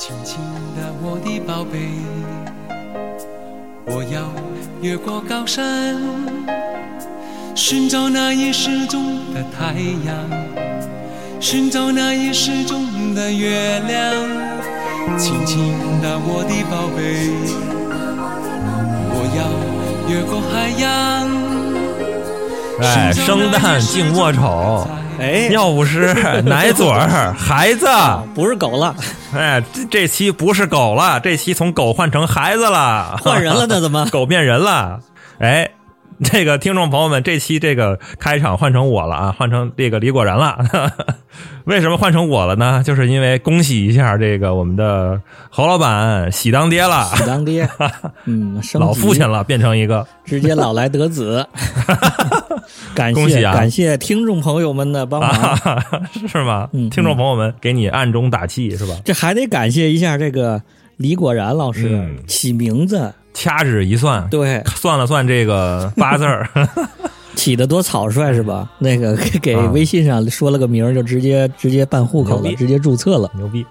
轻轻的，我的宝贝，我要越过高山，寻找那已失踪的太阳，寻找那已失踪的月亮。轻轻的，我的宝贝，我要越过海洋。哎，生旦净末丑，哎，尿不湿，奶嘴儿，孩子，不是狗了，哎，这这期不是狗了，这期从狗换成孩子了，换人了呢？怎么？狗变人了？哎，这个听众朋友们，这期这个开场换成我了啊，换成这个李果然了。为什么换成我了呢？就是因为恭喜一下这个我们的侯老板喜当爹了，喜当爹，嗯，升老父亲了，变成一个。直接老来得子，感恭喜啊谢感谢听众朋友们的帮忙。啊，是吗？嗯听众朋友们，给你暗中打气是吧？这还得感谢一下这个李果然老师、嗯起名字，掐指一算，对，算了算这个 八字儿，起的多草率是吧？那个给微信上说了个名儿，就直接直接办户口了，直接注册了。牛逼！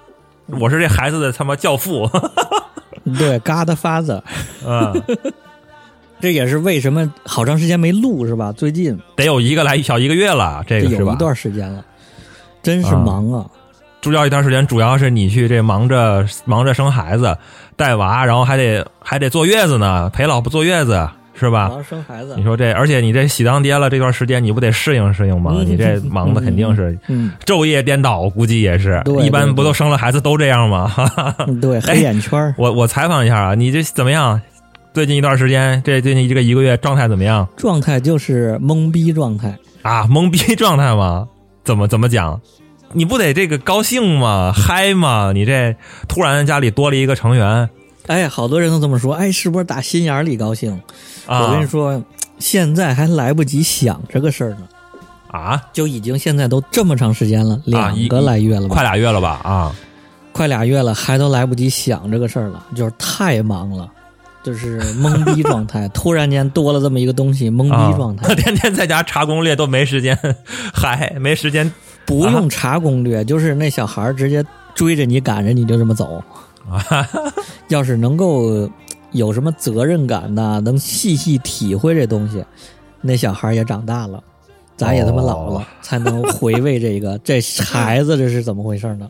我是这孩子的他妈教父，对，，Godfather，，嗯，这也是为什么好长时间没录是吧？最近得有一个来小一个月了，这个是吧有一？段时间了，真是啊忙啊！主要一段时间，主要是你去这忙着忙着生孩子、带娃，然后还得还得坐月子呢，陪老婆坐月子是吧？生孩子你，说这，而且你这喜当爹了，这段时间你不得适应适应吗？嗯你这忙的肯定是嗯，昼夜颠倒，估计也是。对一般不都生了孩子都这样吗？嗯 对，黑眼圈儿我我采访一下啊，你这怎么样？最近一段时间，这最近这个一个月状态怎么样状态就是懵逼状态。啊？懵逼状态吗？怎么怎么讲？你不得这个高兴吗？嗨吗？你这突然家里多了一个成员哎，好多人都这么说，哎，是不是打心眼儿里高兴？啊？我跟你说，现在还来不及想这个事儿呢，啊，就已经现在都这么长时间了，两个来月了吧，快俩月了吧？啊，快俩月了，还都来不及想这个事儿了，就是太忙了，就是懵逼状态。突然间多了这么一个东西，懵逼状态，啊 天天在家查攻略都没时间嗨，没时间不用查攻略，就是那小孩儿直接追着你赶着你就这么走。要是能够有什么责任感呐，能细细体会这东西，那小孩儿也长大了，咱也他妈老了，哦才能回味这个 这孩子这是怎么回事呢？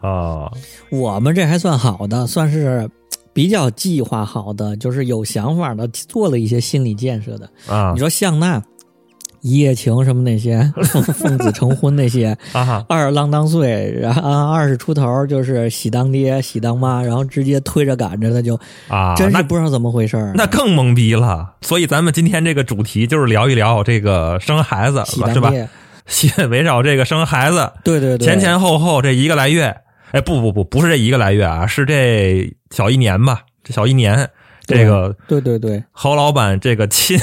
啊、啊我们这还算好的，算是比较计划好的，就是有想法的，做了一些心理建设的。啊你说像那一夜情什么那些，奉奉子成婚那些，啊！二十郎当岁，然后二十出头就是喜当爹、喜当妈，然后直接推着赶着的就，啊，真是那不知道怎么回事儿。那更懵逼了。所以咱们今天这个主题就是聊一聊这个生孩子，喜是吧 围绕这个生孩子，对对对，前前后后这一个来月，哎，不不不，不是这一个来月啊，是这小一年吧？这小一年，这个对对对，侯老板这个亲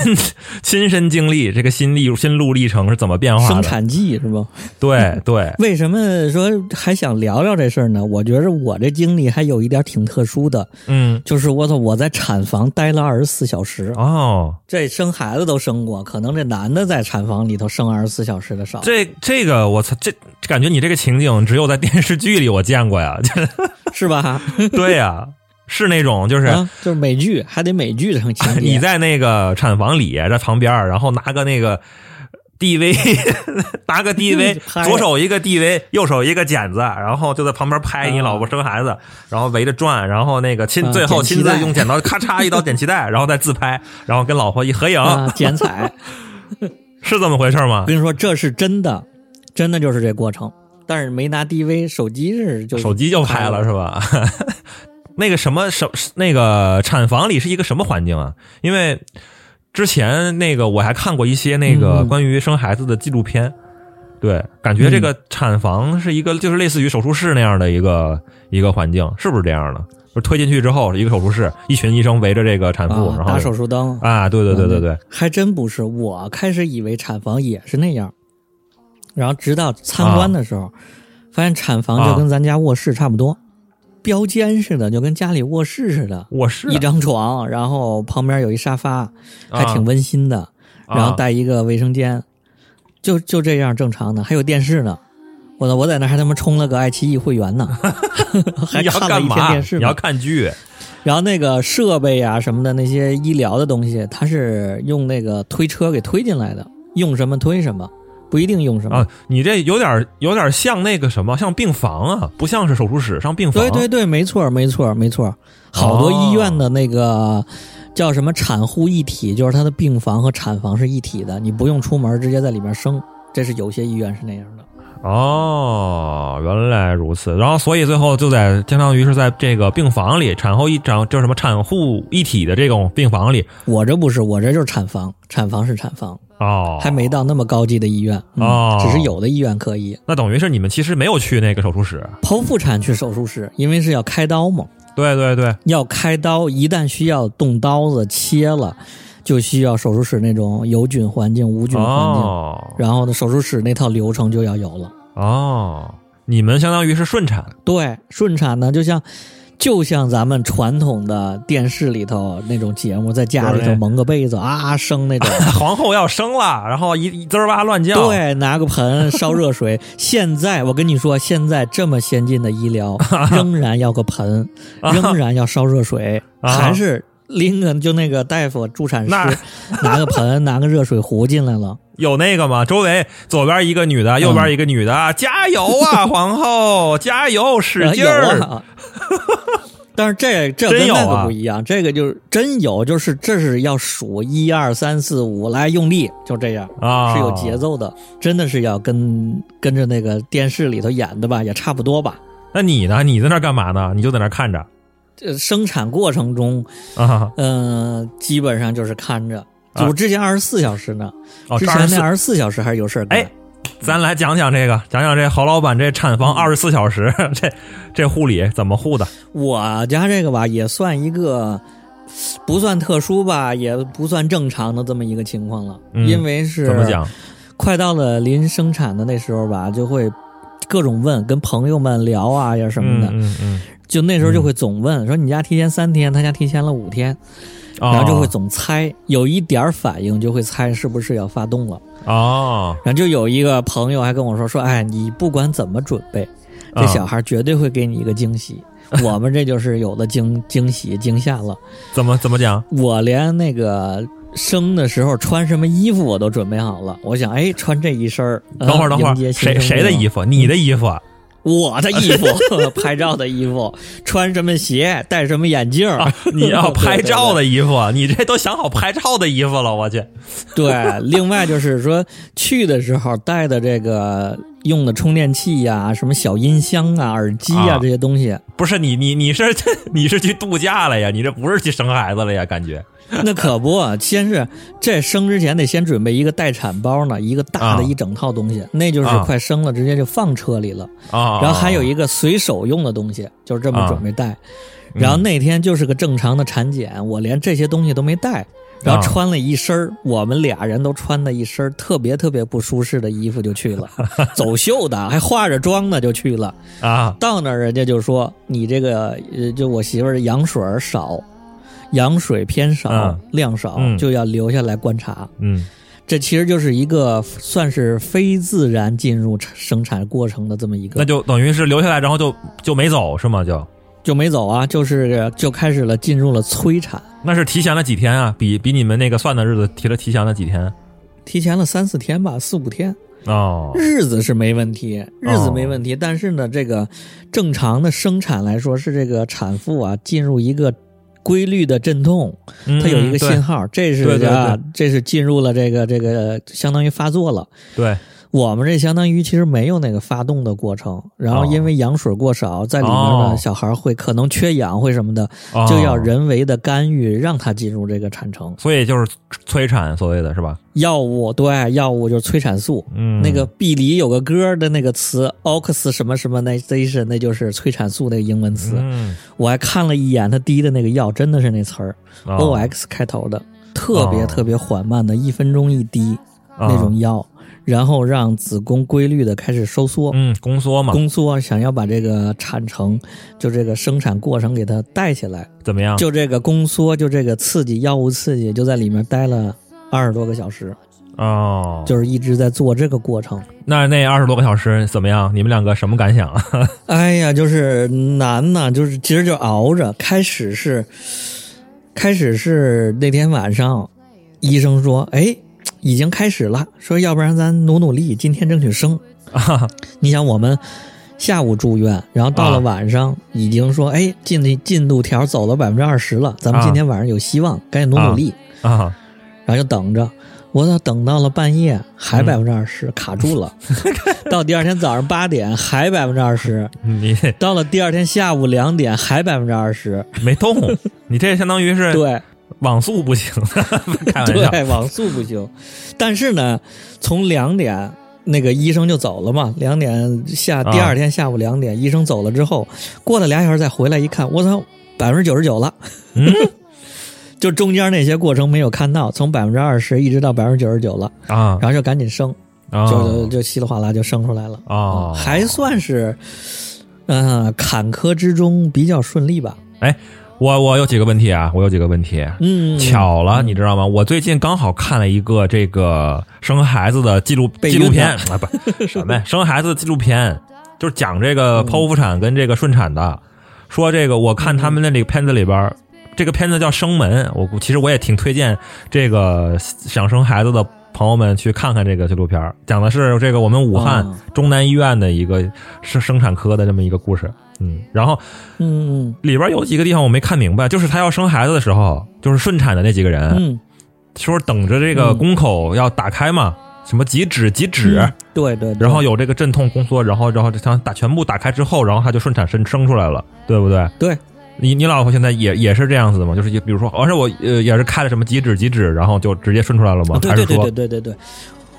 亲身经历，这个心历心路历程是怎么变化的？生产记是吧？对对，为什么说还想聊聊这事儿呢？我觉着我这经历还有一点挺特殊的，嗯，就是我操，我在产房待了二十四小时，哦，这生孩子都生过，可能这男的在产房里头生二十四小时的少，这这个我操，这感觉你这个情景只有在电视剧里我见过呀，是吧？对呀，是那种就是。啊，就是美剧，还得美剧的情节。你在那个产房里，在旁边，然后拿个那个 DV，拿个 DV，左手一个 DV，右手一个剪子，然后就在旁边拍你老婆生孩子，然后围着转，然后那个亲啊最后亲自用剪刀咔嚓一刀剪脐带，然后再自拍，然后跟老婆一合影，啊剪彩，是这么回事吗我？跟你说这是真的，真的就是这过程。但是没拿 DV，手机是就手机就拍了是吧？那个什么什那个产房里是一个什么环境啊？因为之前那个我还看过一些那个嗯关于生孩子的纪录片，对，感觉这个产房是一个就是类似于手术室那样的一个一个环境，是不是这样的？就推进去之后是一个手术室，一群医生围着这个产妇，啊，然后打手术灯。啊，对对对对对，还真不是。我开始以为产房也是那样，然后直到参观的时候，发现产房就跟咱家卧室差不多，标间似的，就跟家里卧室似的，卧室一张床，然后旁边有一沙发，还啊挺温馨的，然后带一个卫生间，就就这样正常的，还有电视呢。我我在那还他妈充了个爱奇艺会员呢，还看了一天电视？你要。看剧然后那个设备啊什么的那些医疗的东西，它是用那个推车给推进来的，用什么推什么，不一定用什么。啊？你这有点有点像那个什么，像病房啊，不像是手术室，像病房。对对对，没错没错没错，好多医院的那个叫什么产护一体，就是它的病房和产房是一体的，你不用出门，直接在里面生。这是有些医院是那样的。哦，原来如此。然后，所以最后就在相当于是在这个病房里，产后一产叫什么产护一体的这种病房里我这不是，我这就是产房，产房是产房，哦，还没到那么高级的医院。嗯哦只是有的医院可以那等于是你们其实没有去那个手术室。剖腹产去手术室，因为是要开刀嘛，对对对，要开刀，一旦需要动刀子切了，就需要手术室那种有菌环境、无菌环境。哦然后呢，手术室那套流程就要有了。哦，你们相当于是顺产对，顺产呢，就像就像咱们传统的电视里头那种节目，在家里头蒙个被子啊生那种。皇后要生了，然后一一滋儿哇乱叫。对，拿个盆烧热水。现在我跟你说，现在这么先进的医疗，仍然要个盆，仍然要烧热水，啊还是拎个就那个大夫助产那师拿个盆，拿个热水壶进来了。有那个吗？周围左边一个女嗯的，右边一个女的，加油啊，皇后，加油，使劲有儿！啊。但是这这真有跟那个啊不一样，这个就是真有，就是这是要数一二三四五来用力，就这样啊是有节奏的，真的是要跟跟着那个电视里头演的吧，也差不多吧。那你呢？你在那儿干嘛呢？你就在那儿看着这生产过程中，啊？嗯、基本上就是看着。啊就之前二十四小时呢，哦，之前那二十四小时还是有事儿干。哎咱来讲讲这个，讲讲这侯老板这产房二十四小时，这这护理怎么护的？我家这个吧，也算一个不算特殊吧，也不算正常的这么一个情况了，嗯因为是怎么讲？快到了临生产的那时候吧，就会各种问，跟朋友们聊啊呀什么的，嗯嗯嗯，就那时候就会总问，说你家提前三天，他家提前了五天，哦然后就会总猜，有一点儿反应就会猜是不是要发动了。哦，然后就有一个朋友还跟我说说，哎，你不管怎么准备，这啊小孩绝对会给你一个惊喜。我们这就是有的惊惊喜惊吓了。怎么怎么讲？我连那个生的时候穿什么衣服我都准备好了。我想，哎，穿这一身儿，呃等会儿等会儿，谁谁的衣服？你的衣服啊？我的衣服，拍照的衣服，穿什么鞋，戴什么眼镜儿、啊你要拍照的衣服，啊你这都想好拍照的衣服了，我去。对对，另外就是说去的时候带的这个用的充电器呀、什么小音箱啊、耳机呀、啊这些东西，不是你你你是 你是去度假了呀？你这不是去生孩子了呀？感觉那可不，先是这生之前得先准备一个待产包呢，一个大的啊一整套东西，那就是啊快生了直接就放车里了。啊，然后还有一个随手用的东西，就是这么啊准备带。嗯然后那天就是个正常的产检，我连这些东西都没带，然后啊穿了一身儿我们俩人都穿的一身儿特别特别不舒适的衣服就去了，走秀的，还化着妆呢就去了。啊到那儿人家就说你这个呃，就我媳妇儿羊水少，羊水偏少，嗯量少，嗯就要留下来观察。嗯这其实就是一个算是非自然进入生产过程的这么一个那，就等于是留下来，然后就就没走是吗？就就没走啊，就是就开始了进入了催产，那是提前了几天啊？比比你们那个算的日子提了提前了几天？提前了三四天吧，四五天，哦日子是没问题，日子没问题，但是呢，这个正常的生产来说是这个产妇啊进入一个。规律的阵痛，嗯它有一个信号，这是啊对，这是进入了这个这个，相当于发作了。对我们这相当于其实没有那个发动的过程，然后哦。因为羊水过少，在里面哦。呢，小孩会可能缺氧会什么的，哦。就要人为的干预，让他进入这个产程。所以就是催产，所谓的是吧？药物对药物就是催产素，嗯，那个碧梨有个歌的那个词 ox 什么什么 nation，那就是催产素那个英文词。嗯。我还看了一眼他滴的那个药，真的是那词儿、哦。Ox 开头的，特别哦。特别缓慢的，一分钟一滴哦。那种药，然后让子宫规律的开始收缩。嗯宫缩嘛，宫缩，想要把这个产程，就这个生产过程给它带起来，怎么样？就这个宫缩，就这个刺激药物刺激，就在里面待了二十多个小时。哦，就是一直在做这个过程。那那二十多个小时怎么样？你们两个什么感想啊？哎呀，就是难呐，就是其实就熬着。开始是，开始是那天晚上，医生说，哎，已经开始了，说要不然咱努努力，今天争取生。啊 你想我们下午住院，然后到了啊晚上已经说，哎，进的进度条走了百分之二十了，咱们啊今天晚上有希望，赶紧努努力。啊！然后就等着，我操，等到了半夜还嗯百分之二十，卡住了。到第二天早上八点还百分之二十，你到了第二天下午两点还百分之二十。没动，你这相当于是对网速不行，开玩笑对，网速不行。但是呢，从两点那个医生就走了嘛，两点下啊第二天下午两点、医生走了之后，过了俩小时再回来一看，我操，百分之九十九了。嗯 就中间那些过程没有看到，从百分之二十一直到百分之九十九了，啊然后就赶紧生。就啊就稀里哗啦就生出来了哦还算是，嗯、坎坷之中比较顺利吧。我我有几个问题啊，我有几个问题。嗯，巧了，你知道吗？我最近刚好看了一个这个生孩子的纪录纪录片 啊，不什么呀，生孩子的纪录片，就是讲这个剖腹产跟这个顺产的。说这个，我看他们那里片子里边儿，这个片子叫《生门》，我其实我也挺推荐这个想生孩子的朋友们去看看这个纪录片儿，讲的是这个我们武汉哦中南医院的一个生生产科的这么一个故事。嗯，然后嗯里边有几个地方我没看明白，就是她要生孩子的时候，就是顺产的那几个人，嗯，说等着这个嗯宫口要打开嘛，什么几指几指，嗯对对，对然后有这个阵痛宫缩，然后然后这想打全部打开之后，然后她就顺产生生出来了，对不对？对，你你老婆现在也也是这样子的吗？就是比如说，而且我呃也是开了什么几指几指，然后就直接顺出来了吗？啊对对对对对对，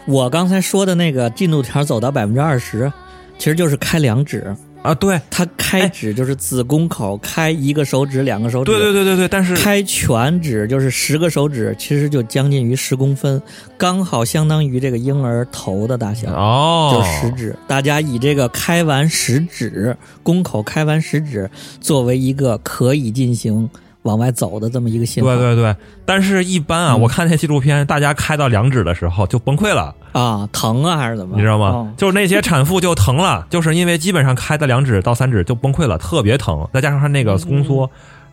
我刚才说的那个进度条走到百分之二十，其实就是开两指。啊？对他开指就是子宫口开一个手指、两个手指，对对对对对，但是开全指就是十个手指，其实就将近于十公分，刚好相当于这个婴儿头的大小。哦，就是食指，大家以这个开完食指，宫口开完食指作为一个可以进行往外走的这么一个信号。对对对，但是一般啊，嗯我看那纪录片，大家开到两指的时候就崩溃了，啊，疼啊还是怎么？你知道吗哦？就是那些产妇就疼了，就是因为基本上开到两指到三指就崩溃了，特别疼，再加上他那个宫缩，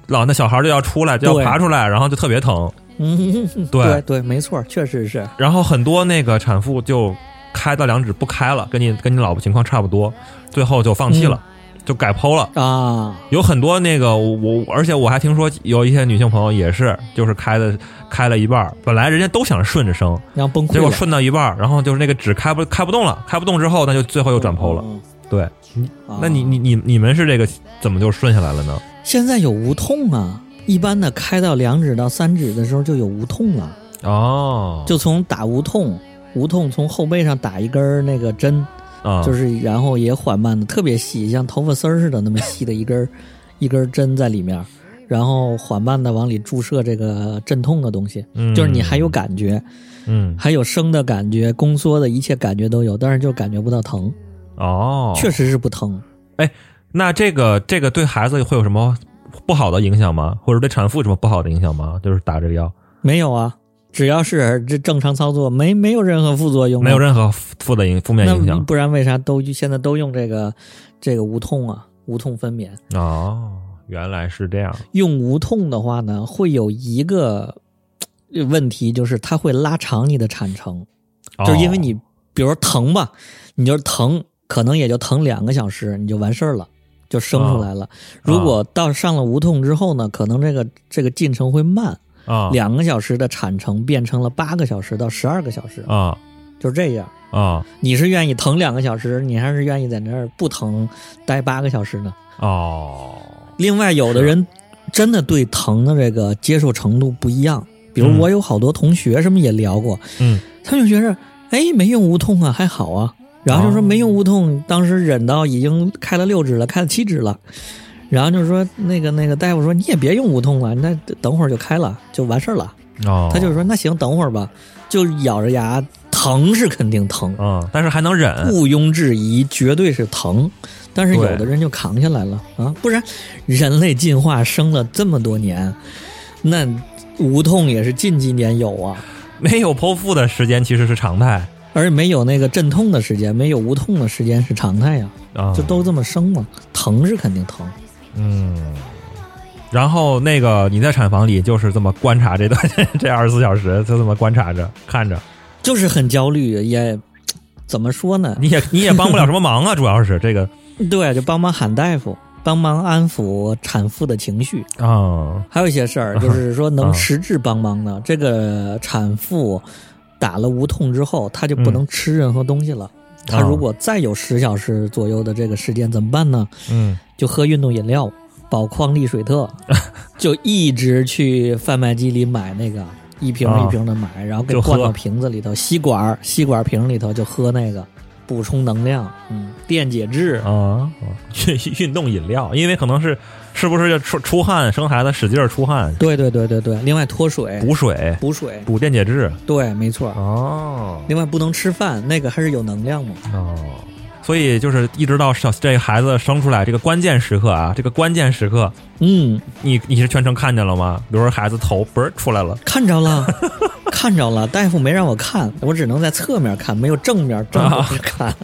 老那小孩就要出来，就要爬出来，然后就特别疼。嗯，对对对，没错，确实是。然后很多那个产妇就开到两指不开了，跟你跟你老婆情况差不多，最后就放弃了，就改剖了。啊，有很多那个我，而且我还听说有一些女性朋友也是，就是开的开了一半，本来人家都想顺着生，然后崩溃结果，顺到一半，然后就是那个纸开不开不动了，开不动之后，那就最后又转剖了。嗯。对，嗯那你你你你们是这个怎么就顺下来了呢？现在有无痛啊？一般的开到两指到三指的时候就有无痛了，哦，就从打无痛，无痛从后背上打一根那个针，啊，就是然后也缓慢的，特别细，像头发丝儿似的那么细的一根儿 一根针在里面，然后缓慢的往里注射这个镇痛的东西，嗯。就是你还有感觉，嗯。还有生的感觉、宫缩的一切感觉都有，但是就感觉不到疼，哦，确实是不疼。哎那这个这个对孩子会有什么不好的影响吗？或者对产妇有什么不好的影响吗？就是打这个药。没有啊，只要是这正常操作，没没有任何副作用啊，没有任何负的影负面影那响不然为啥都现在都用这个这个无痛啊？无痛分娩哦，原来是这样用无痛的话呢，会有一个呃问题，就是它会拉长你的产程，就是因为你比如说疼吧，你就是疼，可能也就疼两个小时，你就完事儿了。就生出来了。如果到上了无痛之后呢，可能这个这个进程会慢，啊两个小时的产程变成了八个小时到十二个小时，啊就这样。啊你是愿意疼两个小时，你还是愿意在那儿不疼待八个小时呢？哦另外，有的人真的对疼的这个接受程度不一样。比如嗯我有好多同学什么也聊过，嗯他就觉着，哎，没用无痛啊，还好啊。然后就说哦没用无痛，当时忍到已经开了六指了，开了七指了。然后就是说那个那个大夫说你也别用无痛了，那等会儿就开了，就完事儿了。哦，他就说那行，等会儿吧，就咬着牙，疼是肯定疼，嗯，但是还能忍毋庸置疑，绝对是疼。但是有的人就扛下来了啊，不然人类进化生了这么多年，那无痛也是近几年有啊。没有剖腹的时间其实是常态而且没有那个阵痛的时间，没有无痛的时间是常态呀，啊，就都这么生嘛，疼是肯定疼。嗯。然后那个你在产房里就是这么观察这段 这二十四小时，就这么观察着看着，就是很焦虑，也怎么说呢？你也你也帮不了什么忙啊，主要是这个对，就帮忙喊大夫，帮忙安抚产妇的情绪。啊还有一些事儿，就是说能啊实质帮忙的。这个产妇打了无痛之后，她就不能吃任何东西了。她如果再有十小时左右的这个时间怎么办呢？嗯就喝运动饮料，宝矿力水特，就一直去贩卖机里买那个一瓶啊一瓶的买，然后给灌到瓶子里头，吸管儿吸管瓶里头就喝那个，补充能量，嗯，电解质。啊，运 运动饮料，因为可能是是不是就出出汗生孩子使劲儿出汗？对对对对对，另外脱水。补水。补水，补电解质。对，没错。哦。另外不能吃饭，那个还是有能量嘛。哦，所以就是一直到小这个孩子生出来这个关键时刻啊，这个关键时刻，嗯，你你是全程看见了吗？比如说孩子头嘣儿出来了，看着了，看着了，大夫没让我看，我只能在侧面看，没有正面正面看。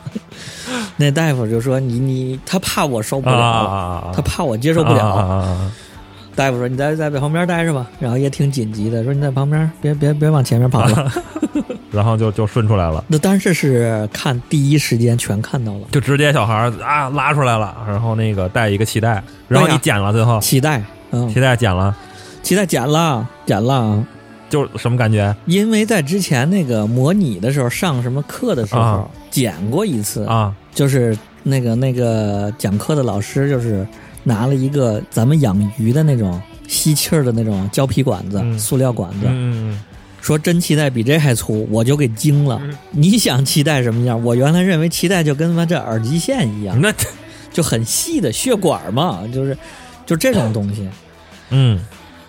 那大夫就说你你，他怕我受不啊了，他怕我接受不了。大夫说你在在旁边待着吧，然后也挺紧急的，说你在旁边别别别往前面跑了。然后就就顺出来了，那但是是看第一时间全看到了，就直接小孩儿啊拉出来了，然后那个带一个脐带，然后你剪了，最后。脐带，嗯，脐带剪了，脐带剪了剪了，就什么感觉？因为在之前那个模拟的时候上什么课的时候、啊剪过一次啊？就是那个那个讲课的老师，就是拿了一个咱们养鱼的那种吸气儿的那种胶皮管子、嗯塑料管子，说真脐带比这还粗，我就给惊了。嗯你想脐带什么样？我原来认为脐带就跟他妈这耳机线一样嗯，，那 就很细的血管嘛，就是就这种东西。嗯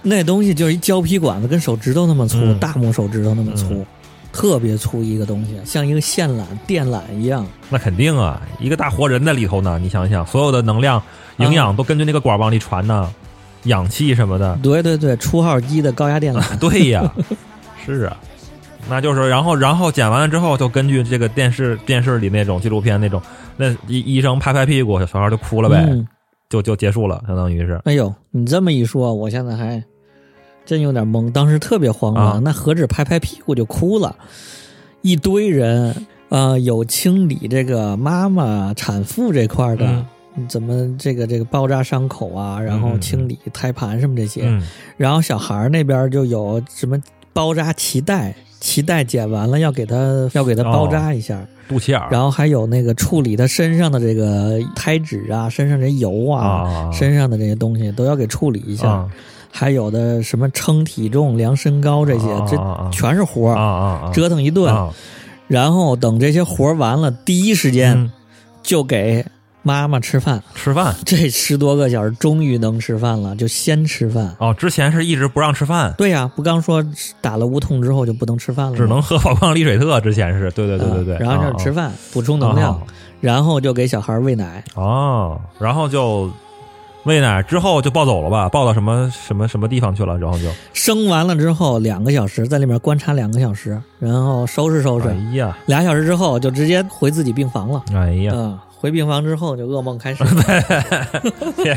那东西就是一胶皮管子，跟手指头那么粗，嗯大拇手指头那么粗，嗯特别粗一个东西，像一个线缆、电缆一样。那肯定啊，一个大活人在里头呢，你想想，所有的能量、营养都根据那个管儿往里传呢，氧气什么的，对对对，出号机的高压电缆。对呀，是啊，那就是然后然后剪完了之后，就根据这个电视电视里那种纪录片那种，那医医生拍拍屁股，小孩就哭了呗，嗯，就就结束了，相当于是哎呦，你这么一说，我现在还真有点懵。当时特别慌啊那何止拍拍屁股就哭了，一堆人，呃，有清理这个妈妈产妇这块的，嗯。怎么这个这个包扎伤口啊，然后嗯清理胎盘什么这些，嗯。然后小孩儿那边就有什么包扎脐带，脐带剪完了要给他要给他包扎一下。肚脐眼儿，然后还有那个处理他身上的这个胎脂啊，身上这油啊，啊。身上的这些东西都要给处理一下。啊还有的什么称体重、量身高这些，这全是活儿，折腾一顿。啊然后等这些活儿完了，第一时间嗯就给妈妈吃饭。吃饭这十多个小时终于能吃饭了，就先吃饭。哦，之前是一直不让吃饭，对呀、不刚说打了无痛之后就不能吃饭了？只能喝宝矿力水特，之前是对对对对对，嗯然后就是吃饭饭，补充能量，然后就给小孩喂奶。哦，然后就喂奶之后就抱走了吧，抱到什么什么什么地方去了，然后就生完了之后两个小时，在里面观察两个小时，然后收拾收拾。哎呀俩小时之后就直接回自己病房了。哎呀，嗯，回病房之后就噩梦开始，别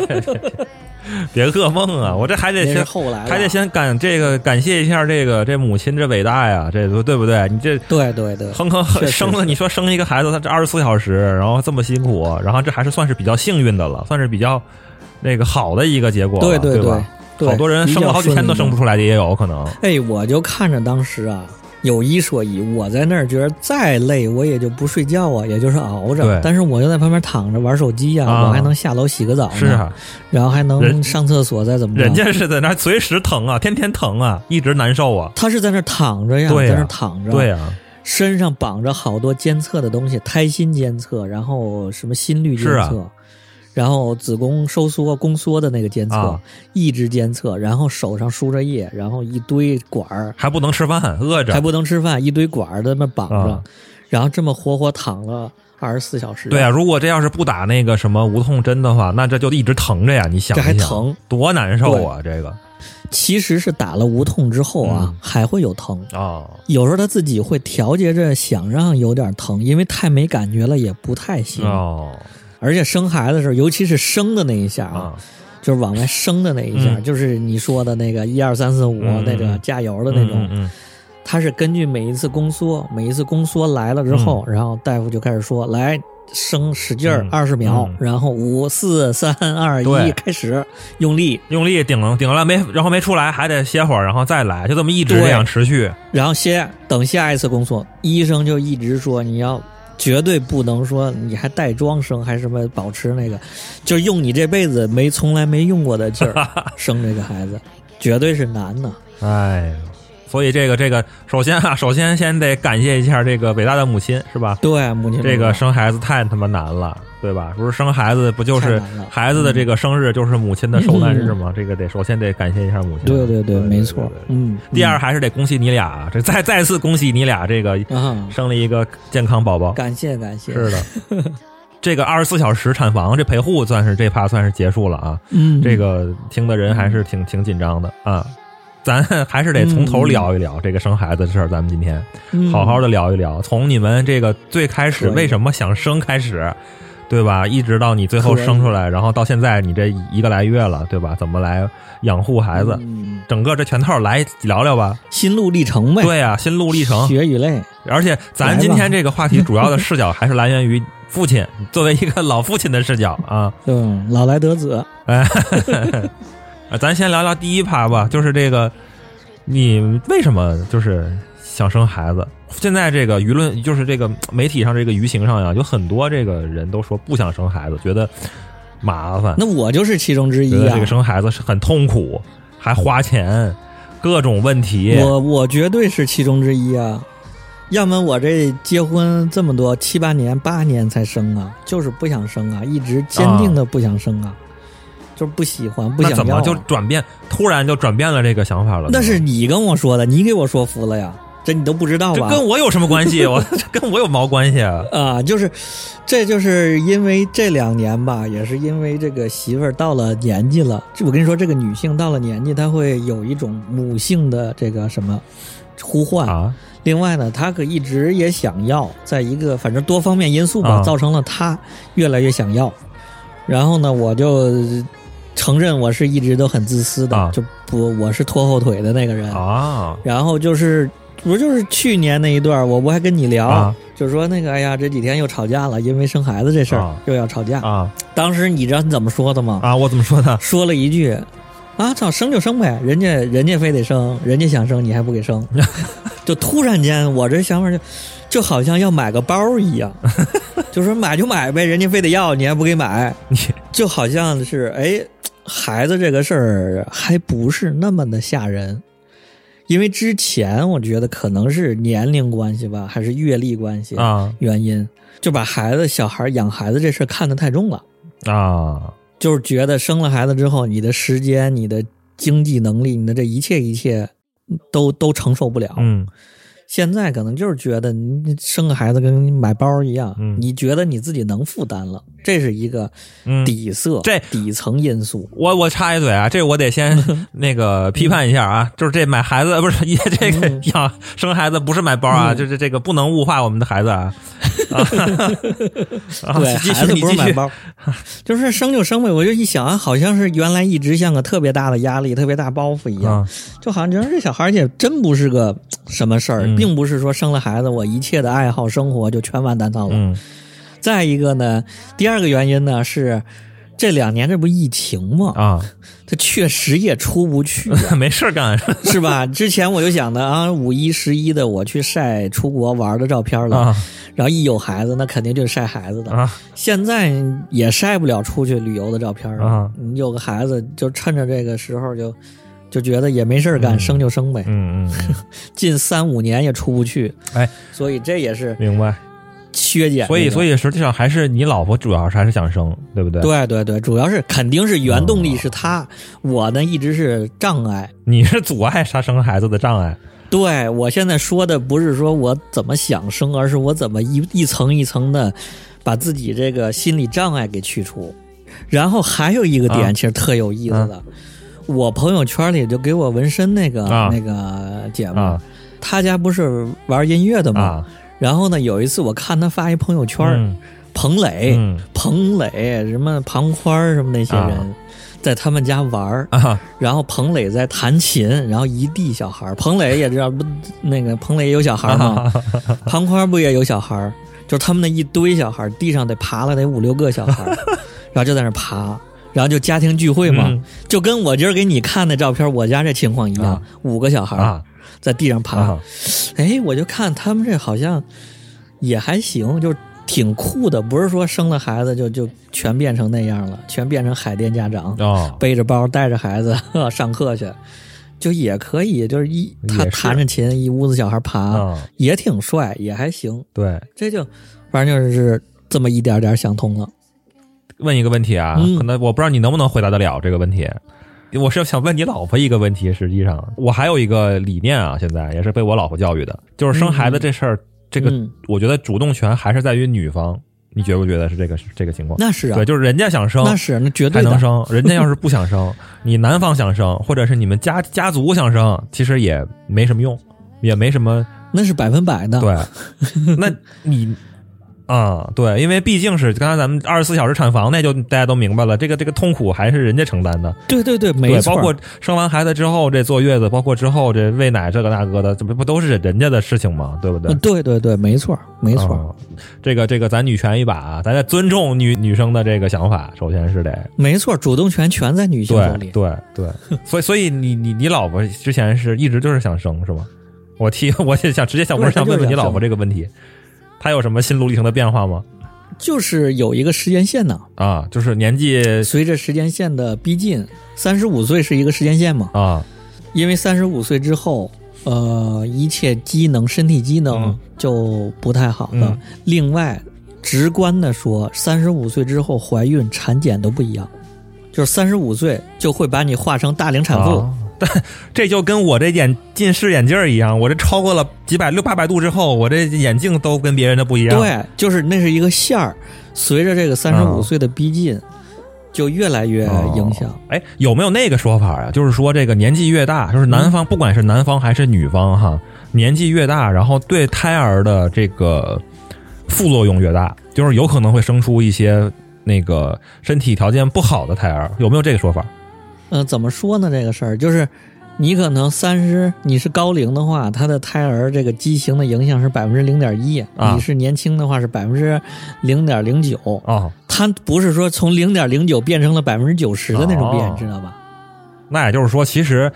别噩梦啊！我这还得是先后来还得先感这个感谢一下这个这母亲这伟大呀，这对不对？你这对对对，哼哼生了，你说生一个孩子，他这二十四小时，然后这么辛苦，然后这还是算是比较幸运的了，算是比较那个好的一个结果了，对对对吧？对，好多人生了好几天都生不出。来的也有可能。哎，我就看着当时啊，有一说一，我在那儿觉得再累我也就不睡觉啊，也就是熬对着。但是我就在旁边躺着玩手机啊，啊我还能下楼洗个澡呢，是啊，然后还能上厕所再怎么着。人家是在那儿随时疼啊，天天疼啊，一直难受啊。他是在那儿躺着呀，在那儿躺着，对啊，身上绑着好多监测的东西，胎心监测，然后什么心率监测，啊然后子宫收缩、宫缩的那个监测，啊一直监测，然后手上输着液，然后一堆管儿，还不能吃饭，饿着还不能吃饭，一堆管儿在那绑着，啊然后这么活活躺了二十四小时。对啊，，如果这要是不打那个什么无痛针的话，那这就一直疼着呀。你想这还疼，多难受啊！这个其实是打了无痛之后啊，嗯还会有疼。哦，有时候他自己会调节着，想让有点疼，因为太没感觉了也不太行。哦而且生孩子的时候，尤其是生的那一下啊，啊，就是往外生的那一下，嗯。就是你说的那个一二三四五嗯。那个嗯加油的那种，它是根据每一次宫缩，每一次宫缩来了之后，然后大夫就开始说来。生使劲儿嗯。二十秒，嗯。然后五四三二对。一开始用力，用力顶了顶了没，然后没出来，还得歇会儿，然后再来，就这么一直这样持续。然后歇等下一次宫缩。医生就一直说你要绝对不能说你还带妆生，还什么保持那个，就是用你这辈子没从来没用过的劲儿 生这个孩子，绝对是难的。哎呦，所以这个这个，首先啊，首先先得感谢一下这个伟大的母亲，是吧？对，母亲这个生孩子太他妈难了，对吧？不是生孩子不就是孩子的这个生日就是母亲的受难日吗？这个得首先得感谢一下母亲。对对对，没错。嗯，第二还是得恭喜你俩，这再再次恭喜你俩，这个生了一个健康宝宝。感谢感谢。是的，这个二十四小时产房这陪护算是这趴算是结束了啊。嗯，这个听的人还是挺挺紧张的啊。咱 还是得从头聊一聊这个生孩子的事儿，咱们今天嗯好好的聊一聊，从你们这个最开始为什么想生开始，对吧？一直到你最后生出来，然后到现在你这一个来月了，对吧？怎么来养护孩子？嗯整个这全套来聊聊吧。心路历程呗，对啊，心路历程。血与泪。而且咱今天这个话题 主要的视角还是来源于父亲，作为一个老父亲的视角啊。嗯，老来得子。哎，啊咱先聊聊第一趴吧，就是这个，你为什么就是想生孩子？现在这个舆论，就是这个媒体上这个舆情上呀，有很多这个人都说不想生孩子，觉得麻烦，那我就是其中之一啊这个。生孩子是很痛苦，还花钱，各种问题。我我绝对是其中之一啊！要么我这结婚这么多七八年八年才生啊，就是不想生啊，一直坚定的不想生啊，就是不喜欢不想要、怎么就转变，突然就转变了这个想法了？那是你跟我说的，你给我说服了呀，这你都不知道这吧？跟我有什么关系？我 这跟我有毛关系啊？啊，就是，这就是因为这两年吧，也是因为这个媳妇儿到了年纪了。这我跟你说，这个女性到了年纪，她会有一种母性的这个什么呼唤。啊，另外呢，她可一直也想要，在一个反正多方面因素吧，啊造成了她越来越想要。然后呢，我就承认我是一直都很自私的，啊就不我是拖后腿的那个人。啊然后就是不就是去年那一段，我不还跟你聊，啊就说那个哎呀，这几天又吵架了，因为生孩子这事儿、啊又要吵架。啊当时你知道你怎么说的吗？啊！我怎么说的？说了一句。啊，操，生就生呗，人家人家非得生，人家想生你还不给生，就突然间我这想法就就好像要买个包一样，就说买就买呗，人家非得要你还不给买，你就好像是哎，孩子这个事儿还不是那么的吓人，因为之前我觉得可能是年龄关系吧，还是阅历关系啊原因，就把孩子小孩养孩子这事儿看得太重了，啊就是觉得生了孩子之后，你的时间、你的经济能力、你的这一切一切都都承受不了。嗯现在可能就是觉得你生个孩子跟买包一样，嗯你觉得你自己能负担了，这是一个嗯。底色、这底层因素。我我插一嘴啊，这我得先 那个批判一下啊，就是这买孩子不是也这个嗯养生孩子不是买包啊，嗯就是这个不能物化我们的孩子啊。对，继孩子不是买包，就是生就生呗。我就一想啊，好像是原来一直像个特别大的压力、特别大包袱一样，啊就好像觉得这小孩儿也真不是个什么事并不是说生了孩子我一切的爱好生活就全完蛋套了。嗯再一个呢，第二个原因呢是这两年这不疫情吗？啊，他确实也出不去啊、没事儿干 是吧？之前我就想的啊，五一、十一的我去晒出国玩的照片了，啊然后一有孩子，那肯定就是晒孩子的。啊现在也晒不了出去旅游的照片了。啊你有个孩子，就趁着这个时候就就觉得也没事儿干，嗯生就生呗。嗯嗯嗯，近三五年也出不去，哎，所以这也是明白。削减。所以所以实际上还是你老婆主要是还是想生，对不对？，对对对，主要是肯定是原动力是哦他，我呢一直是障碍。你是阻碍他生孩子的障碍对我现在说的不是说我怎么想生，而是我怎么一一层一层的把自己这个心理障碍给去除。然后还有一个点，啊其实特有意思的，我朋友圈里就给我纹身那个、啊那个姐们儿，啊她家不是玩音乐的吗？啊，然后呢，有一次我看他发一朋友圈，嗯。彭磊、嗯。彭磊什么庞宽儿什么那些人。啊。在他们家玩儿，啊。然后彭磊在弹琴，然后一地小孩儿。彭磊也知道不，那个彭磊也有小孩儿吗？庞宽不也有小孩儿？就是他们那一堆小孩儿，地上得爬了得五六个小孩儿，然后就在那儿爬，然后就家庭聚会嘛，嗯。就跟我今儿给你看的照片，我家这情况一样，啊。五个小孩儿。啊在地上爬。啊哎，我就看他们这好像也还行，就挺酷的，不是说生了孩子就就全变成那样了，全变成海淀家长。哦，背着包带着孩子 上课去，就也可以，就是一他弹着琴，一屋子小孩爬，啊，也挺帅，也还行。对。这就反正就是这么一点点想通了。问一个问题啊，嗯可能我不知道你能不能回答得了这个问题。我是想问你老婆一个问题，实际上我还有一个理念啊，现在也是被我老婆教育的，就是生孩子这事儿，这个嗯我觉得主动权还是在于女方，你觉不觉得是这个这个情况？那是啊对，，就是人家想生，那是那绝对能。生，人家要是 不想生，你男方想生，或者是你们家家族想生，其实也没什么用，也没什么那是百分百的。对，那你啊，对，因为毕竟是刚才咱们二十四小时产房，那就大家都明白了，这个这个痛苦还是人家承担的，对对对，没对，错。包括生完孩子之后这坐月子，包括之后这喂奶这个那个的，这不不都是人家的事情吗？对不对嗯？对对对，没错没错、啊这个这个咱女权一把啊，咱得尊重女女生的这个想法，首先是得没错，主动权全在女性手里。对对对，所以所以你你你老婆之前是一直就是想生是吗？我提 我也想直接想，我对是想问问你老婆这个问题，她有什么心路历程的变化吗？就是有一个时间线呢，啊，就是年纪随着时间线的逼近，三十五岁是一个时间线嘛，啊。因为三十五岁之后，呃，一切机能、身体机能嗯。就不太好了。嗯。另外，直观的说，三十五岁之后怀孕、产检都不一样，就是三十五岁就会把你化成大龄产妇。啊 但这就跟我这眼近视眼镜儿一样，我这超过了几百六八百度之后，我这眼镜都跟别人的不一样。对，就是那是一个线儿，随着这个三十五岁的逼近，就越来越影响。哦哎，有没有那个说法呀？就是说，这个年纪越大，就是男方、不管是男方还是女方哈，年纪越大，然后对胎儿的这个副作用越大，就是有可能会生出一些那个身体条件不好的胎儿，有没有这个说法？嗯、怎么说呢？这个事儿就是，你可能三十，你是高龄的话，他的胎儿这个畸形的影响是百分之零点一；啊你是年轻的话是百分之零点零九。哦，它不是说从零点零九变成了百分之九十的那种变，哦知道吧？那也就是说，其实。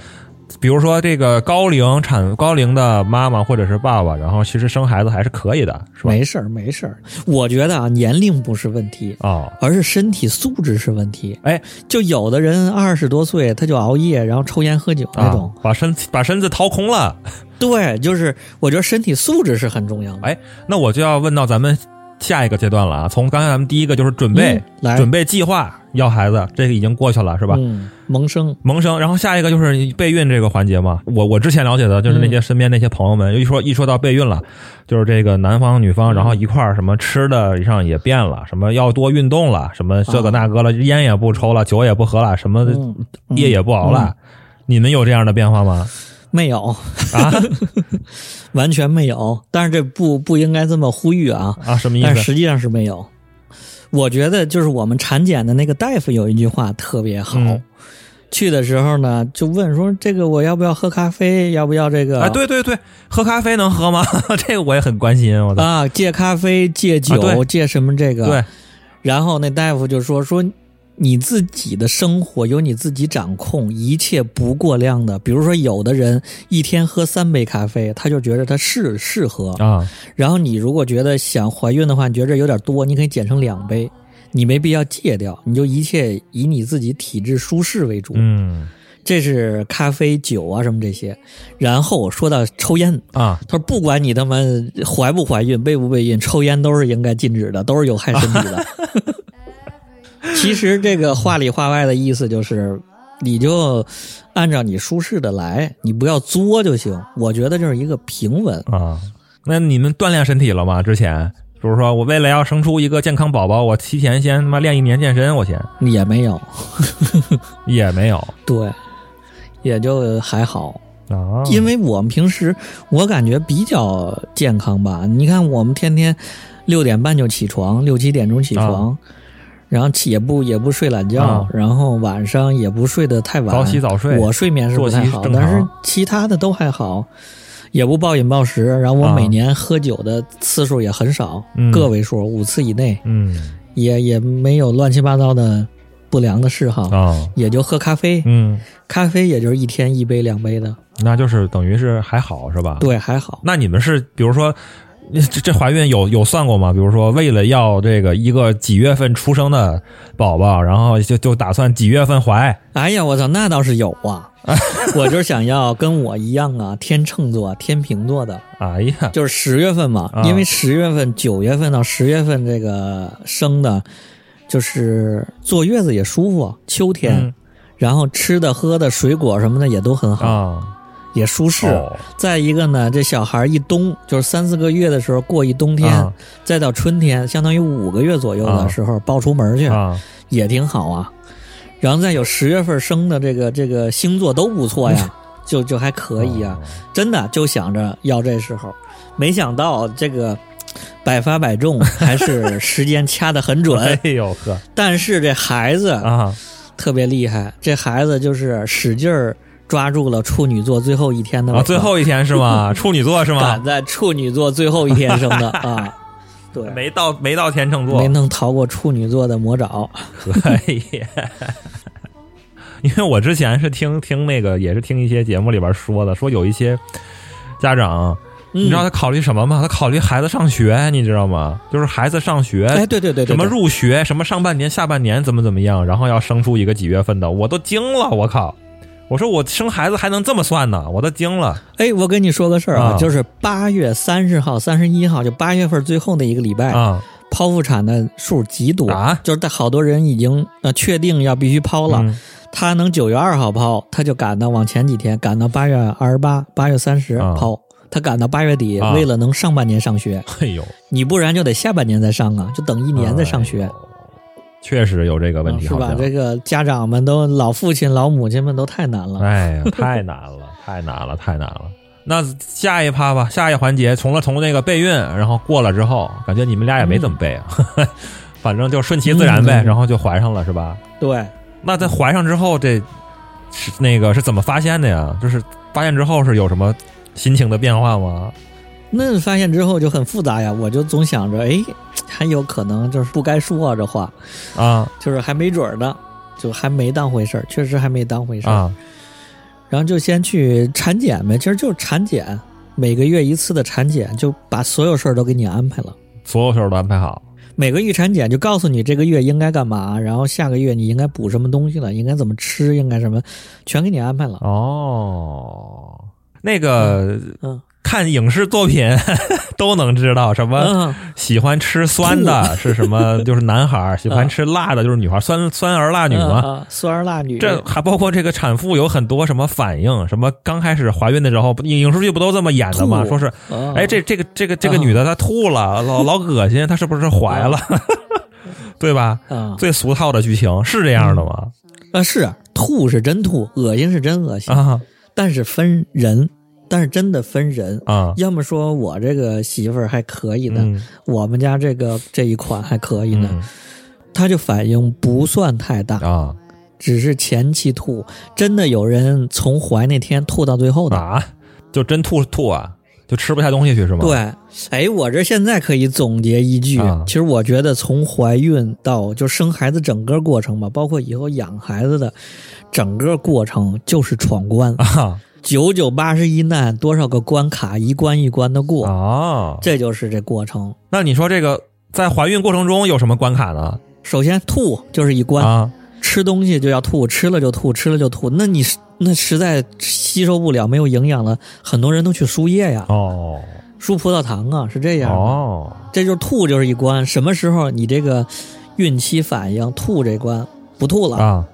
比如说，这个高龄产高龄的妈妈或者是爸爸，然后其实生孩子还是可以的，是吧？没事儿，没事儿。我觉得啊，年龄不是问题，哦，而是身体素质是问题。哎，就有的人二十多岁他就熬夜，然后抽烟喝酒那啊种。，把身把身子掏空了。对，就是我觉得身体素质是很重要的。哎，那我就要问到咱们下一个阶段了啊。从刚才咱们第一个就是准备、准备计划要孩子，这个已经过去了，是吧？嗯，萌生。萌生，然后下一个就是备孕这个环节嘛。我我之前了解的就是那嗯些身边那些朋友们，一说一说到备孕了，就是这个男方女方，然后一块儿什么吃的上也变了，什么要多运动了，什么这个那个了，烟也不抽了，酒也不喝了，什么夜也不熬了。你们有这样的变化吗？没有，啊 完全没有。但是这不不应该这么呼吁啊，啊，什么意思？但实际上是没有。我觉得就是我们产检的那个大夫有一句话特别好，嗯去的时候呢就问说这个我要不要喝咖啡，要不要这个啊，对对对，喝咖啡能喝吗？这个我也很关心，我操。啊戒咖啡、戒酒、啊戒什么这个。对，然后那大夫就说说你自己的生活由你自己掌控，一切不过量的。比如说，有的人一天喝三杯咖啡，他就觉得他适适合。啊，然后你如果觉得想怀孕的话，你觉得有点多，你可以减成两杯，你没必要戒掉，你就一切以你自己体质舒适为主。嗯这是咖啡、酒啊什么这些。然后说到抽烟，啊，他说不管你他妈怀不怀孕、备不备孕，抽烟都是应该禁止的，都是有害身体的。其实这个话里话外的意思就是，你就按照你舒适的来，你不要作就行。我觉得就是一个平稳。啊。那你们锻炼身体了吗？之前，比如说我为了要生出一个健康宝宝，我提前先他妈练一年健身，我先也没有，也没有对，也就还好。啊，因为我们平时我感觉比较健康吧。你看，我们天天六点半就起床，六七点钟起床，然后起也不也不睡懒觉，啊然后晚上也不睡得太晚，早起早睡我睡眠是不太好，但是其他的都还好，也不暴饮暴食。然后我啊每年喝酒的次数也很少，嗯个位数，五次以内，嗯也也没有乱七八糟的不良的嗜好，啊也就喝咖啡，嗯，咖啡也就是一天一杯两杯的，那就是等于是还好是吧？。对，还好。那你们是比如说。这这怀孕有有算过吗？比如说，为了要这个一个几月份出生的宝宝，然后就就打算几月份怀哎呀，我操，那倒是有啊！我就是想要跟我一样啊，天秤座、天平座的，哎呀，就是十月份嘛，啊因为十月份、九月份到十月份这个生的，就是坐月子也舒服，秋天，嗯然后吃的喝的水果什么的也都很好，啊，也舒适。哦再一个呢，这小孩一冬就是三四个月的时候过一冬天，啊再到春天，相当于五个月左右的时候抱出门去，啊，也挺好啊。然后再有十月份生的这个这个星座都不错呀，就就还可以啊。真的就想着要这时候，没想到这个百发百中，还是时间掐得很准。哎呦呵但是这孩子啊，特别厉害，这孩子就是使劲儿抓住了处女座最后一天的啊，最后一天是吗？处女座是吗赶？在处女座最后一天生的 啊，对，没到没到天秤座没，能逃过处女座的魔爪。可以。因为我之前是听听那个，也是听一些节目里边说的，说有一些家长，嗯你知道他考虑什么吗？他考虑孩子上学，你知道吗？就是孩子上学，哎，对对对对，什么入学，什么上半年、下半年怎么怎么样，然后要生出一个几月份的，我都惊了，我靠！我说我生孩子还能这么算呢，我都惊了哎，我跟你说个事儿啊，啊就是八月三十号、三十一号，就八月份最后那一个礼拜，啊剖腹产的数极多，啊！就是好多人已经呃确定要必须剖了，嗯他能九月二号剖，他就赶到往前几天，赶到八月二十八、八月三十啊剖，他赶到八月底，啊为了能上半年上学，哎呦，你不然就得下半年再上啊，就等一年再上学。确实有这个问题，是吧？这个家长们都老父亲、老母亲们都太难了。哎呀，太难了，太难了，太难了。那下一趴吧，下一环节，从了从那个备孕，然后过了之后，感觉你们俩也没怎么备啊，反正就顺其自然呗，嗯然后就怀上了，是吧？对，那在怀上之后，这是那个是怎么发现的呀？就是发现之后是有什么心情的变化吗？那发现之后就很复杂呀，我就总想着，哎，还有可能就是不该说啊，这话啊就是还没准儿呢，就还没当回事儿，确实还没当回事儿。啊然后就先去产检呗，其实就是产检，每个月一次的产检，就把所有事儿都给你安排了。所有事儿都安排好每个预产检就告诉你这个月应该干嘛，然后下个月你应该补什么东西了，应该怎么吃，应该什么，全给你安排了。哦。那个嗯看影视作品 都能知道什么嗯，喜欢吃酸的是什么？就是男孩儿喜欢吃辣的，就是女孩儿，酸酸儿辣女嘛。啊，酸儿辣女，这还包括这个产妇有很多什么反应？什么刚开始怀孕的时候，影影视剧不都这么演的吗？说是，啊哎，这这个这个这个啊女的她吐了，老老恶心，她是不是怀了？对吧？啊最俗套的剧情是这样的吗？啊是吐是真吐，恶心是真恶心，啊但是分人，但是真的分人。啊，要么说我这个媳妇儿还可以呢，嗯我们家这个这一款还可以呢，嗯他就反应不算太大，啊只是前期吐。真的有人从怀那天吐到最后的。啊，就真吐吐啊，就吃不下东西去是吗？，对，哎，我这现在可以总结一句，啊其实我觉得从怀孕到就生孩子整个过程吧，包括以后养孩子的整个过程，就是闯关，啊九九八十一难，多少个关卡，一关一关的过，啊，这就是这过程。那你说这个在怀孕过程中有什么关卡呢？首先吐就是一关，啊吃东西就要吐，吃了就吐，吃了就吐。那你那实在吸收不了，没有营养了，很多人都去输液呀，哦输葡萄糖啊，是这样。哦这就是吐就是一关，什么时候你这个孕期反应吐这关不吐了，啊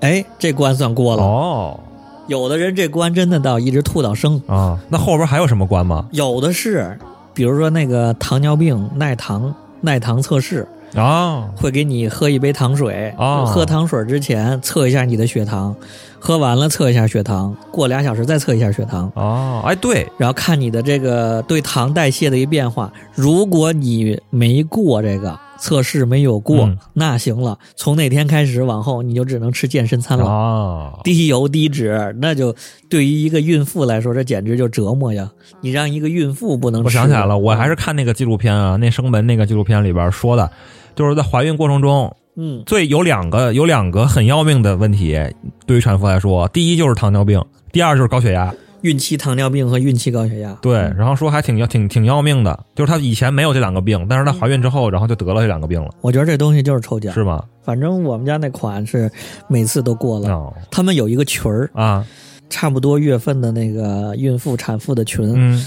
哎，这关算过了。哦有的人这关真的到一直吐到生，啊，那后边还有什么关吗？有的是，比如说那个糖尿病耐糖耐糖测试，啊会给你喝一杯糖水，啊喝糖水之前测一下你的血糖，喝完了测一下血糖，过俩小时再测一下血糖，哦，哎，对，然后看你的这个对糖代谢的一变化。如果你没过这个测试，没有过，嗯那行了，从那天开始往后你就只能吃健身餐了。哦，低油低脂，那就对于一个孕妇来说，这简直就折磨呀！你让一个孕妇不能吃，我想起来了，我还是看那个纪录片啊，那生门那个纪录片里边说的，就是在怀孕过程中，嗯最有两个有两个很要命的问题，对于产妇来说，第一就是糖尿病，第二就是高血压。孕期糖尿病和孕期高血压。对，然后说还挺要挺挺要命的，就是她以前没有这两个病，但是她怀孕之后，然后就得了这两个病了，我觉得这东西就是抽奖。是吗？反正我们家那款是每次都过了。哦他们有一个群儿，啊，差不多月份的那个孕妇、产妇的群，嗯，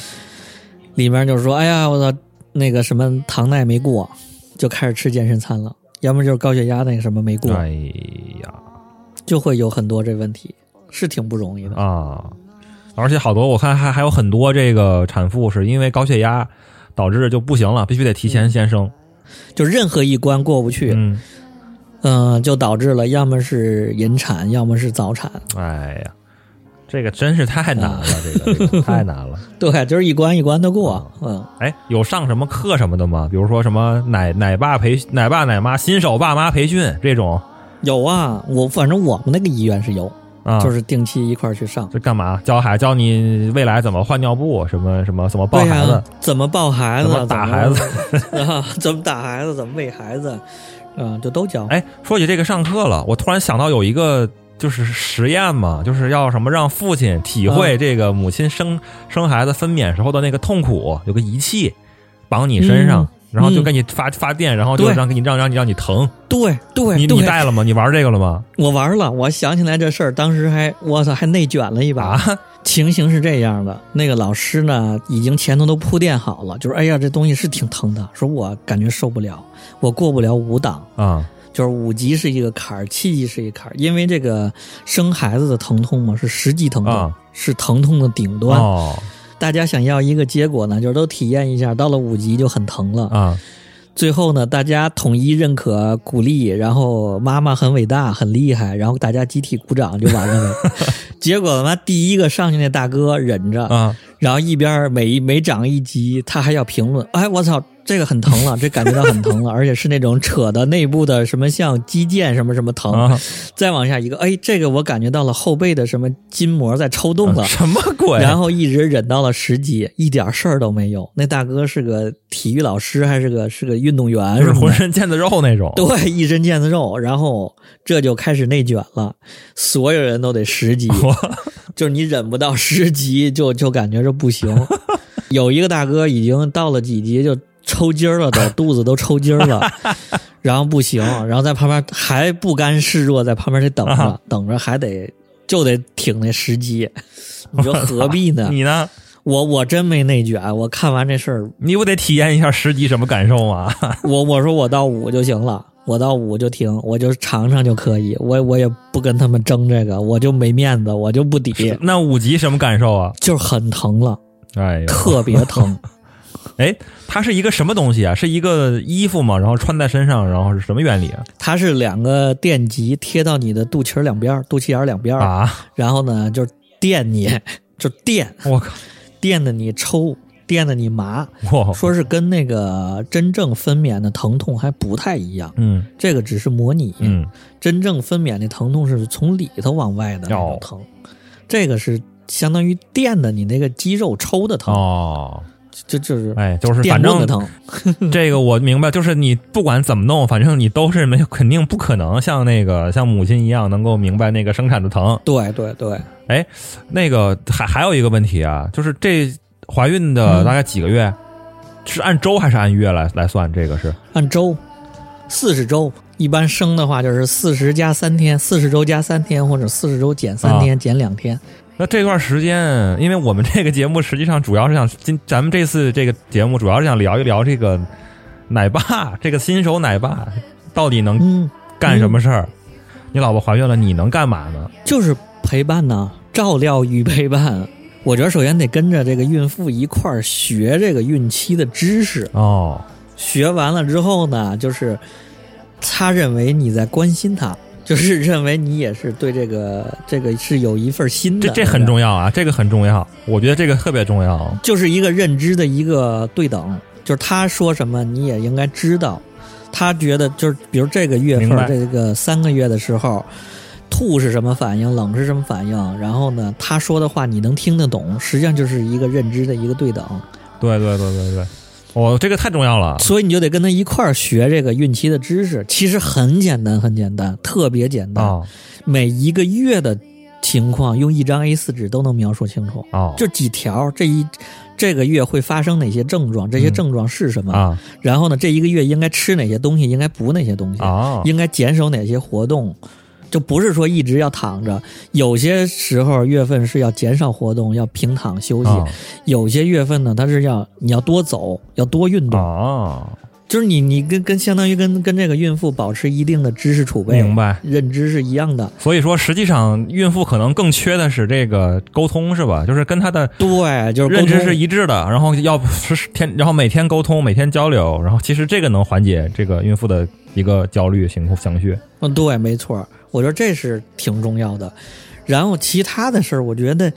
里面就是说，哎呀，我操，那个什么糖耐没过，就开始吃健身餐了；要么就是高血压那个什么没过，哎呀就会有很多这问题，是挺不容易的。啊，而且好多我看还还有很多这个产妇是因为高血压导致就不行了，必须得提前先生。就任何一关过不去，嗯，嗯、就导致了要么是引产，要么是早产。哎呀，这个真是太难了，这个这个 太难了。对，就是一关一关的过。嗯，哎，有上什么课什么的吗？比如说什么奶奶爸培奶爸奶妈新手爸妈培训这种有啊，我反正我们那个医院是有，啊，就是定期一块儿去上。这干嘛？教孩教你未来怎么换尿布，什么什么怎么抱孩子，怎么抱孩子，怎么打孩子 啊？怎么打孩子？怎么喂孩子？嗯，就都教。哎，说起这个上课了，我突然想到有一个就是实验嘛，就是要什么让父亲体会这个母亲生、生孩子分娩时候的那个痛苦，有个仪器绑你身上，嗯然后就给你发、发电，然后就让给你让让你让你疼。对对你对，你带了吗？你玩这个了吗？我玩了，我想起来这事儿，当时还我操，还内卷了一把。啊，情形是这样的，那个老师呢，已经前头都铺垫好了，就是哎呀，这东西是挺疼的，说我感觉受不了，我过不了五档，啊就是五级是一个坎儿，七级是一个坎儿，因为这个生孩子的疼痛嘛是十级疼痛，啊是疼痛的顶端。哦大家想要一个结果呢，就是都体验一下，到了五级就很疼了。啊最后呢，大家统一认可、鼓励，然后妈妈很伟大、很厉害，然后大家集体鼓掌就完了。结果他妈第一个上去那大哥忍着，啊然后一边每每涨一级，他还要评论，哎，我操，这个很疼了，这感觉到很疼了，而且是那种扯的内部的什么像肌腱什么什么疼，啊！再往下一个，哎，这个我感觉到了后背的什么筋膜在抽动了。什么鬼？然后一直忍到了十级，一点事儿都没有。那大哥是个体育老师，还是个是个运动员是浑身腱子肉那种。对，一身腱子肉。然后这就开始内卷了，所有人都得十级，就是你忍不到十级，就就感觉这不行。有一个大哥已经到了几级就抽筋儿了，都 肚子都抽筋儿了，然后不行，然后在旁边还不甘示弱，在旁边得等着，啊等着还得就得挺那十级。你说 何必呢？你呢？我我真没内卷，我看完这事儿，你不得体验一下十级什么感受吗？我我说我到五就行了，我到五就停，我就尝尝就可以，我我也不跟他们争这个，我就没面子，我就不抵，那五级什么感受啊？就是很疼了，哎呀，特别疼。哎，它是一个什么东西啊？是一个衣服吗？然后穿在身上，然后是什么原理啊？它是两个电极贴到你的肚脐儿两边儿，肚脐眼儿两边儿，啊，然后呢就是电你，就电我靠，电的你抽，电的你麻，哇，说是跟那个真正分娩的疼痛还不太一样，嗯。这个只是模拟，嗯，真正分娩的疼痛是从里头往外的那种疼，这个是相当于电的你那个肌肉抽的疼，哦，就就是哎，就是反正的疼。这个我明白，就是你不管怎么弄，反正你都是没有，肯定不可能像那个像母亲一样能够明白那个生产的疼。对对对，哎，那个还还有一个问题啊，就是这怀孕的嗯大概几个月，是按周还是按月来来算？这个是按周四十周，一般生的话就是四十加三天，四十周加三天，或者四十周减三天，减两天。那这段时间，因为我们这个节目实际上主要是想今咱们这次这个节目主要是想聊一聊这个奶爸，这个新手奶爸到底能嗯，干什么事儿？你老婆怀孕了，你能干嘛呢？就是陪伴呢，照料与陪伴。我觉得首先得跟着这个孕妇一块儿学这个孕期的知识。哦，学完了之后呢，就是他认为你在关心他，就是 认为你也是对这个这个是有一份心的。这这很重要啊，这个很重要，我觉得这个特别重要。就是一个认知的一个对等，就是他说什么你也应该知道。他觉得就是，比如这个月份这个三个月的时候，吐是什么反应，冷是什么反应，然后呢，他说的话你能听得懂，实际上就是一个认知的一个对等。对对对对对，哦，这个太重要了。所以你就得跟他一块儿学这个孕期的知识，其实很简单，很简单，特别简单。哦。每一个月的情况用一张 A 四纸都能描述清楚，哦。就几条，这一这个月会发生哪些症状，这些嗯。症状是什么，啊。然后呢，这一个月应该吃哪些东西，应该补哪些东西，啊应该减少哪些活动。就不是说一直要躺着，有些时候月份是要减少活动，要平躺休息；啊有些月份呢，它是要你要多走，要多运动。啊！就是你你跟跟相当于跟跟这个孕妇保持一定的知识储备，明白。认知是一样的。所以说，实际上孕妇可能更缺的是这个沟通，是吧？就是跟她的对，就是认知是一致的，然后要是天，然后每天沟通，每天交流，然后其实这个能缓解这个孕妇的一个焦虑情况情绪。嗯，对，没错，我觉得这是挺重要的。然后其他的事儿，我觉得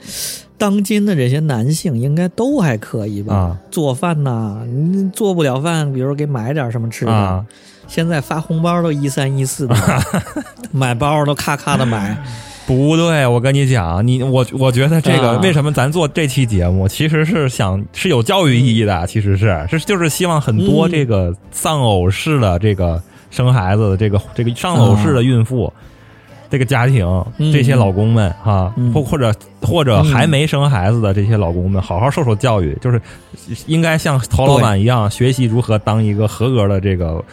当今的这些男性应该都还可以吧。啊做饭呐，你做不了饭，比如给买点什么吃的。啊现在发红包都一三一四的，买包都咔咔的买。不对，我跟你讲，你我我觉得这个、啊为什么咱做这期节目，其实是想是有教育意义的，其实是是就是希望很多嗯这个丧偶式的这个生孩子的这个这个丧偶式的孕妇。这个家庭，嗯。这些老公们哈，嗯。或或者或者还没生孩子的这些老公们，好好受受教育，就是应该像陶老板一样，学习如何当一个合格的这个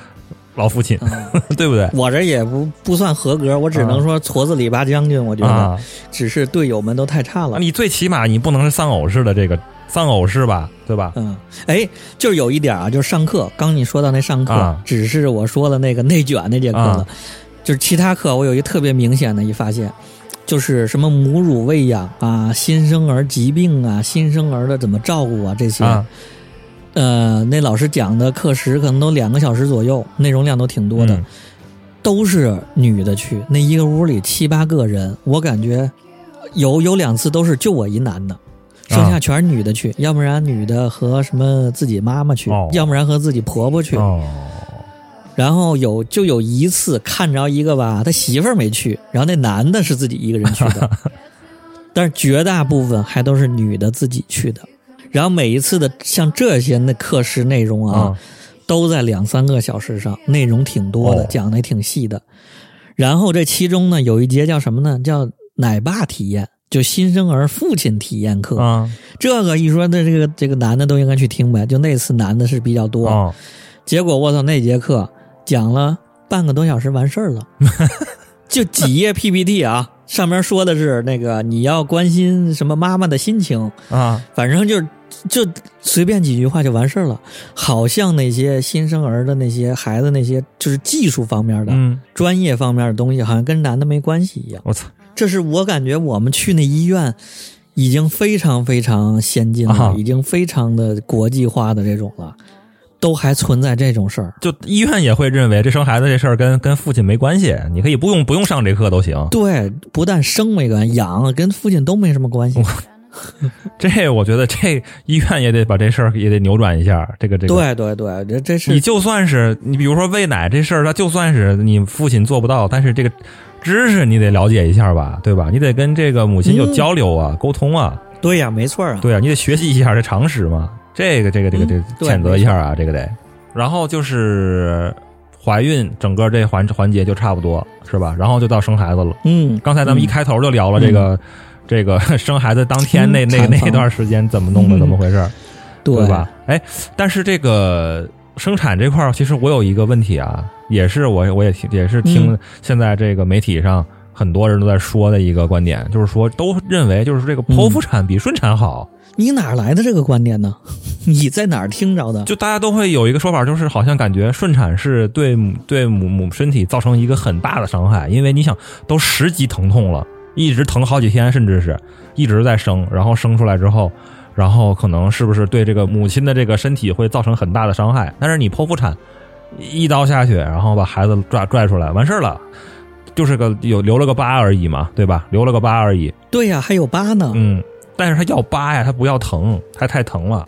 老父亲，嗯。对不对？我这也不不算合格，我只能说矬子里拔将军。我觉得啊，只是队友们都太差了。你最起码你不能是丧偶式的这个丧偶式吧，对吧？嗯，哎，就是有一点啊，就是上课，刚你说到那上课，啊。只是我说的那个内卷那节课了，啊就是其他课我有一个特别明显的一发现，就是什么母乳喂养啊、新生儿疾病啊、新生儿的怎么照顾啊这些，啊，呃，那老师讲的课时可能都两个小时左右，内容量都挺多的，嗯。都是女的去，那一个屋里七八个人，我感觉有有两次都是就我一男的。剩下全是女的去，要不然女的和什么自己妈妈去，哦。要不然和自己婆婆去。哦，然后有就有一次看着一个吧，他媳妇儿没去，然后那男的是自己一个人去的，但是绝大部分还都是女的自己去的。然后每一次的像这些那课时内容啊，啊都在两三个小时上，内容挺多的，哦讲的也挺细的。然后这其中呢，有一节叫什么呢？叫奶爸体验，就新生儿父亲体验课。啊这个一说，那这个这个男的都应该去听呗。就那次男的是比较多，哦，结果我操，那节课讲了半个多小时完事儿了，就几页 PPT 啊，上面说的是那个你要关心什么妈妈的心情，啊。反正就就随便几句话就完事儿了，好像那些新生儿的那些孩子那些就是技术方面的、嗯，专业方面的东西，好像跟男的没关系一样。我操。这是我感觉我们去那医院已经非常非常先进了，啊。已经非常的国际化的这种了，都还存在这种事儿。就医院也会认为这生孩子这事儿跟跟父亲没关系，你可以不用不用上这课都行。对，不但生没关系，养跟父亲都没什么关系。这我觉得这医院也得把这事儿也得扭转一下。这个这个，对对对，这这是你就算是你比如说喂奶这事儿，它就算是你父亲做不到，但是这个知识你得了解一下吧，对吧？你得跟这个母亲有嗯交流啊，沟通啊，对呀，没错啊。对啊，你得学习一下这常识嘛。这个这个这个这谴责一下啊，这个得。然后就是怀孕整个这环环节就差不多是吧？然后就到生孩子了。嗯，刚才咱们一开头就聊了这个、这个 生孩子当天那嗯那那段时间怎么弄的，嗯怎么回事儿，对吧？哎，但是这个生产这块儿，其实我有一个问题啊，也是我我也听也是听嗯现在这个媒体上很多人都在说的一个观点，就是说都认为就是这个剖腹产比顺产好。你哪来的这个观点呢？你在哪儿听着的？就大家都会有一个说法，就是好像感觉顺产是对母对母母身体造成一个很大的伤害，因为你想都十级疼痛了，一直疼好几天，甚至是一直在生，然后生出来之后，然后可能是不是对这个母亲的这个身体会造成很大的伤害？但是你剖腹产，一刀下去，然后把孩子拽拽出来，完事儿了，就是个有留了个疤而已嘛，对吧？留了个疤而已，对呀，还有疤呢。嗯，但是他要疤呀，他不要疼，他太疼了。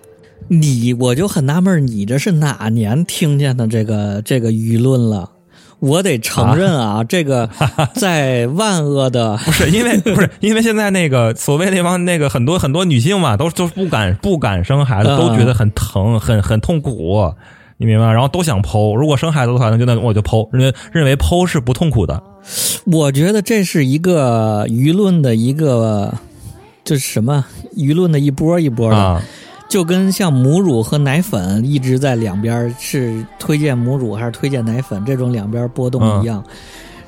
你我就很纳闷，你这是哪年听见的这个这个舆论了？我得承认啊，这个 在万恶的 不是因为不是因为现在那个所谓那帮那个很多很多女性嘛，都都不敢不敢生孩子，嗯都觉得很疼，很很痛苦，你明白？然后都想剖，如果生孩子的话，那就那我就剖，认为认为剖是不痛苦的我觉得这是一个舆论的一个，就是什么舆论的一波一波的，啊。就跟像母乳和奶粉一直在两边是推荐母乳还是推荐奶粉这种两边波动一样。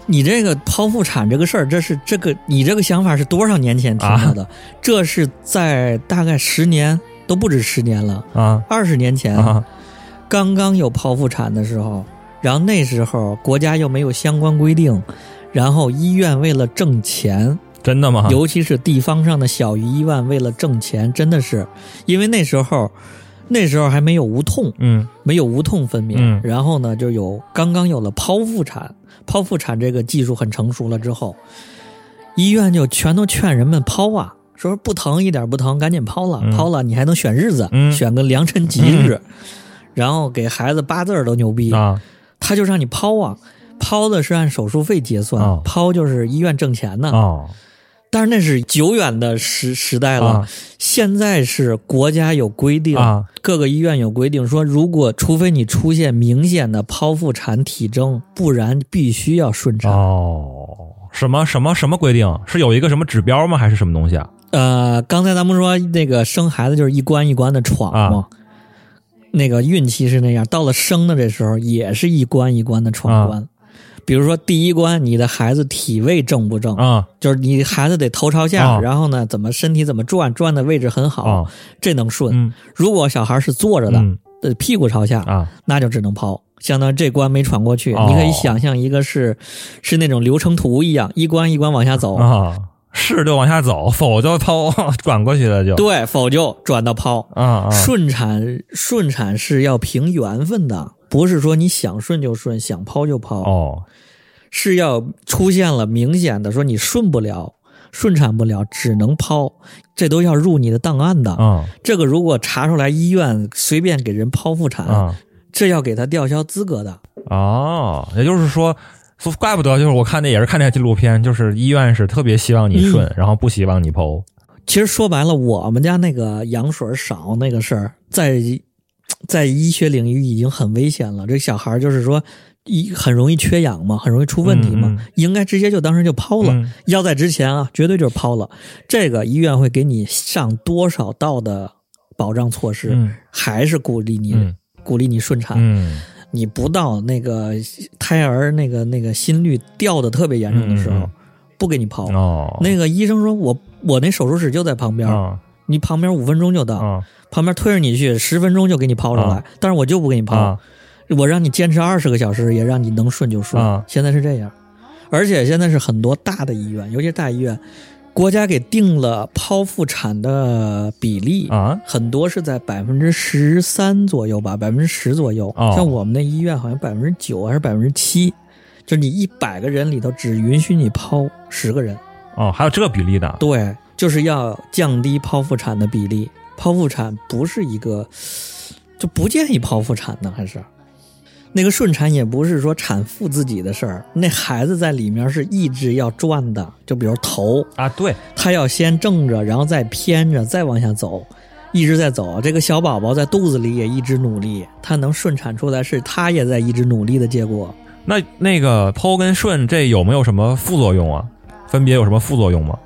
你这个剖腹产这个事儿，这是这个你这个想法是多少年前听到的？这是在大概十年都不止十年了，啊。二十年前、啊。刚刚有剖腹产的时候，然后那时候国家又没有相关规定，然后医院为了挣钱，真的吗？尤其是地方上的小医院为了挣钱，真的是因为那时候那时候还没有无痛，嗯。没有无痛分娩，嗯。然后呢就有刚刚有了剖腹产，剖腹产这个技术很成熟了之后，医院就全都劝人们剖啊，说不疼一点不疼，赶紧剖了，嗯。剖了你还能选日子，嗯。选个良辰吉日，然后给孩子八字儿都牛逼，啊。他就让你剖啊。剖的是按手术费结算，哦。剖就是医院挣钱呢。哦但是那是久远的时时代了，啊现在是国家有规定，啊各个医院有规定说，如果除非你出现明显的剖腹产体征，不然必须要顺产。哦，什么什么什么规定？是有一个什么指标吗？还是什么东西啊？呃，刚才咱们说那个生孩子就是一关一关的闯嘛，啊那个孕期是那样，到了生的这时候也是一关一关的闯关。比如说第一关，你的孩子体位正不正？啊。就是你孩子得头朝下，啊。然后呢，怎么身体怎么转，转的位置很好，啊。这能顺。嗯。如果小孩是坐着的，嗯。呃，屁股朝下，啊。那就只能抛。相当于这关没闯过去，哦。你可以想象一个是是那种流程图一样，一关一关往下走。啊，是就往下走，否就抛 转过去了就。对，否就转到抛。啊啊。顺产顺产是要凭缘分的，不是说你想顺就顺，想抛就抛，哦是要出现了明显的说你顺不了，顺产不了，只能抛，这都要入你的档案的。啊这个如果查出来医院随便给人剖腹产，啊这要给他吊销资格的。哦，也就是说。说怪不得，就是我看那也是看那纪录片，就是医院是特别希望你顺，然后不希望你剖。其实说白了，我们家那个羊水少那个事儿，在 在医学领域已经很危险了。这小孩儿就是说，一很容易缺氧嘛，很容易出问题嘛，嗯嗯应该直接就当时就抛了。嗯要在之前啊，绝对就是抛了。这个医院会给你上多少道的保障措施，嗯还是鼓励你、嗯鼓励你顺产。嗯你不到那个胎儿那个那个心率掉的特别严重的时候，不给你抛。哦，那个医生说我我那手术室就在旁边，啊你旁边五分钟就到，啊旁边推着你去，十分钟就给你抛出来，啊但是我就不给你抛，啊我让你坚持二十个小时，也让你能顺就顺。啊现在是这样，而且现在是很多大的医院，尤其是大医院，国家给定了剖腹产的比例。啊很多是在百分之十三左右吧，百分之十左右。哦像我们那医院好像百分之九还是百分之七，就是你一百个人里头只允许你剖十个人。哦，还有这个比例的对，就是要降低剖腹产的比例。剖腹产不是一个，就不建议剖腹产呢，还是那个顺产也不是说产妇自己的事儿，那孩子在里面是一直要转的，就比如头，啊，对，他要先正着，然后再偏着，再往下走，一直在走。这个小宝宝在肚子里也一直努力，他能顺产出来，是他也在一直努力的结果。那那个剖跟顺这有没有什么副作用啊？分别有什么副作用吗？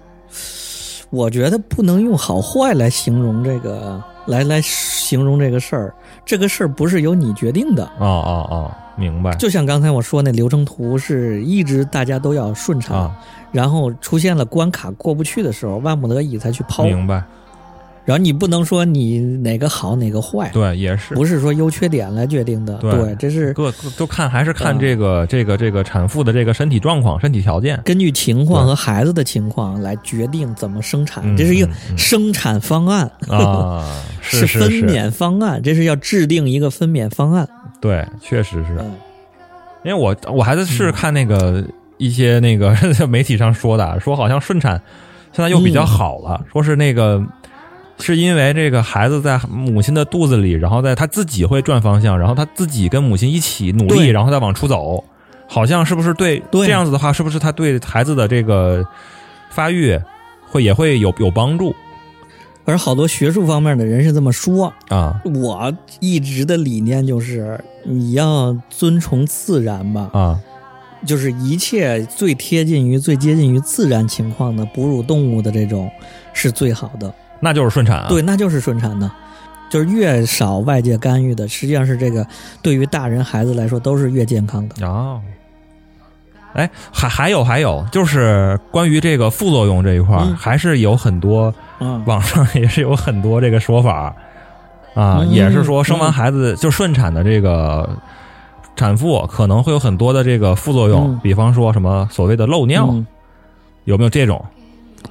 我觉得不能用好坏来形容这个，来来形容这个事儿。这个事儿不是由你决定的。哦哦哦，明白。就像刚才我说那流程图，是一直大家都要顺产，啊，然后出现了关卡过不去的时候，万不得已才去抛。明白。然后你不能说你哪个好哪个坏，对，也是不是说优缺点来决定的。对这是各各都看还是看嗯这个、这个这个产妇的这个身体状况、身体条件。根据情况和孩子的情况来决定怎么生产，嗯这是一个生产方案啊，是是分，娩方案，这是要制定一个分娩方案。对，确实是。嗯因为我我还在是看那个一些那个 媒体上说的啊，说好像顺产现在又比较好了，嗯说是那个是因为这个孩子在母亲的肚子里，然后在他自己会转方向，然后他自己跟母亲一起努力，然后再往出走，好像是不是对对。这样子的话，是不是他对孩子的这个发育会也会有有帮助？而好多学术方面的人是这么说，啊。我一直的理念就是你要遵从自然吧，啊。就是一切最贴近于、最接近于自然情况的哺乳动物的这种是最好的。那就是顺产啊，对，那就是顺产的，就是越少外界干预的，实际上是这个对于大人孩子来说都是越健康的。哦，哎，还还有还有，就是关于这个副作用这一块儿，嗯。还是有很多嗯，网上也是有很多这个说法啊，嗯。也是说生完孩子就顺产的这个产妇可能会有很多的这个副作用，嗯。比方说什么所谓的漏尿，嗯。有没有这种？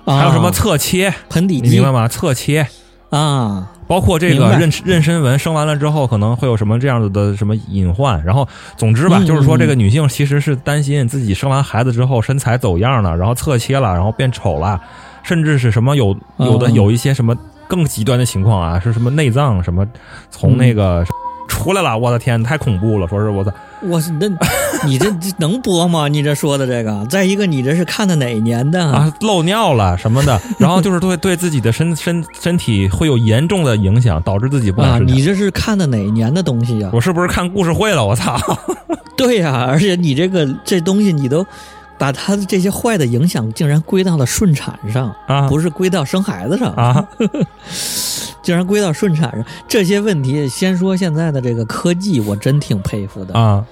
啊还有什么侧切，盆底肌你明白吗？侧切。啊？包括这个妊妊娠纹生完了之后，可能会有什么这样子的什么隐患。然后，总之吧，嗯就是说嗯这个女性其实是担心自己生完孩子之后身材走样了，然后侧切了，然后变丑了，甚至是什么有有的嗯有一些什么更极端的情况啊，是什么内脏什么从那个出来了，我的天，太恐怖了！说是我操，我是那，你这这能播吗？你这说的这个，再一个，你这是看的哪一年的？啊，漏尿了什么的，然后就是对对自己的身身身体会有严重的影响，导致自己不啊。你这是看的哪一年的东西呀、我是不是看故事会了？我操！对呀、而且你这个这东西，你都把他的这些坏的影响，竟然归到了顺产上，啊不是归到生孩子上，啊 竟然归到顺产上。这些问题，先说现在的这个科技，我真挺佩服的。啊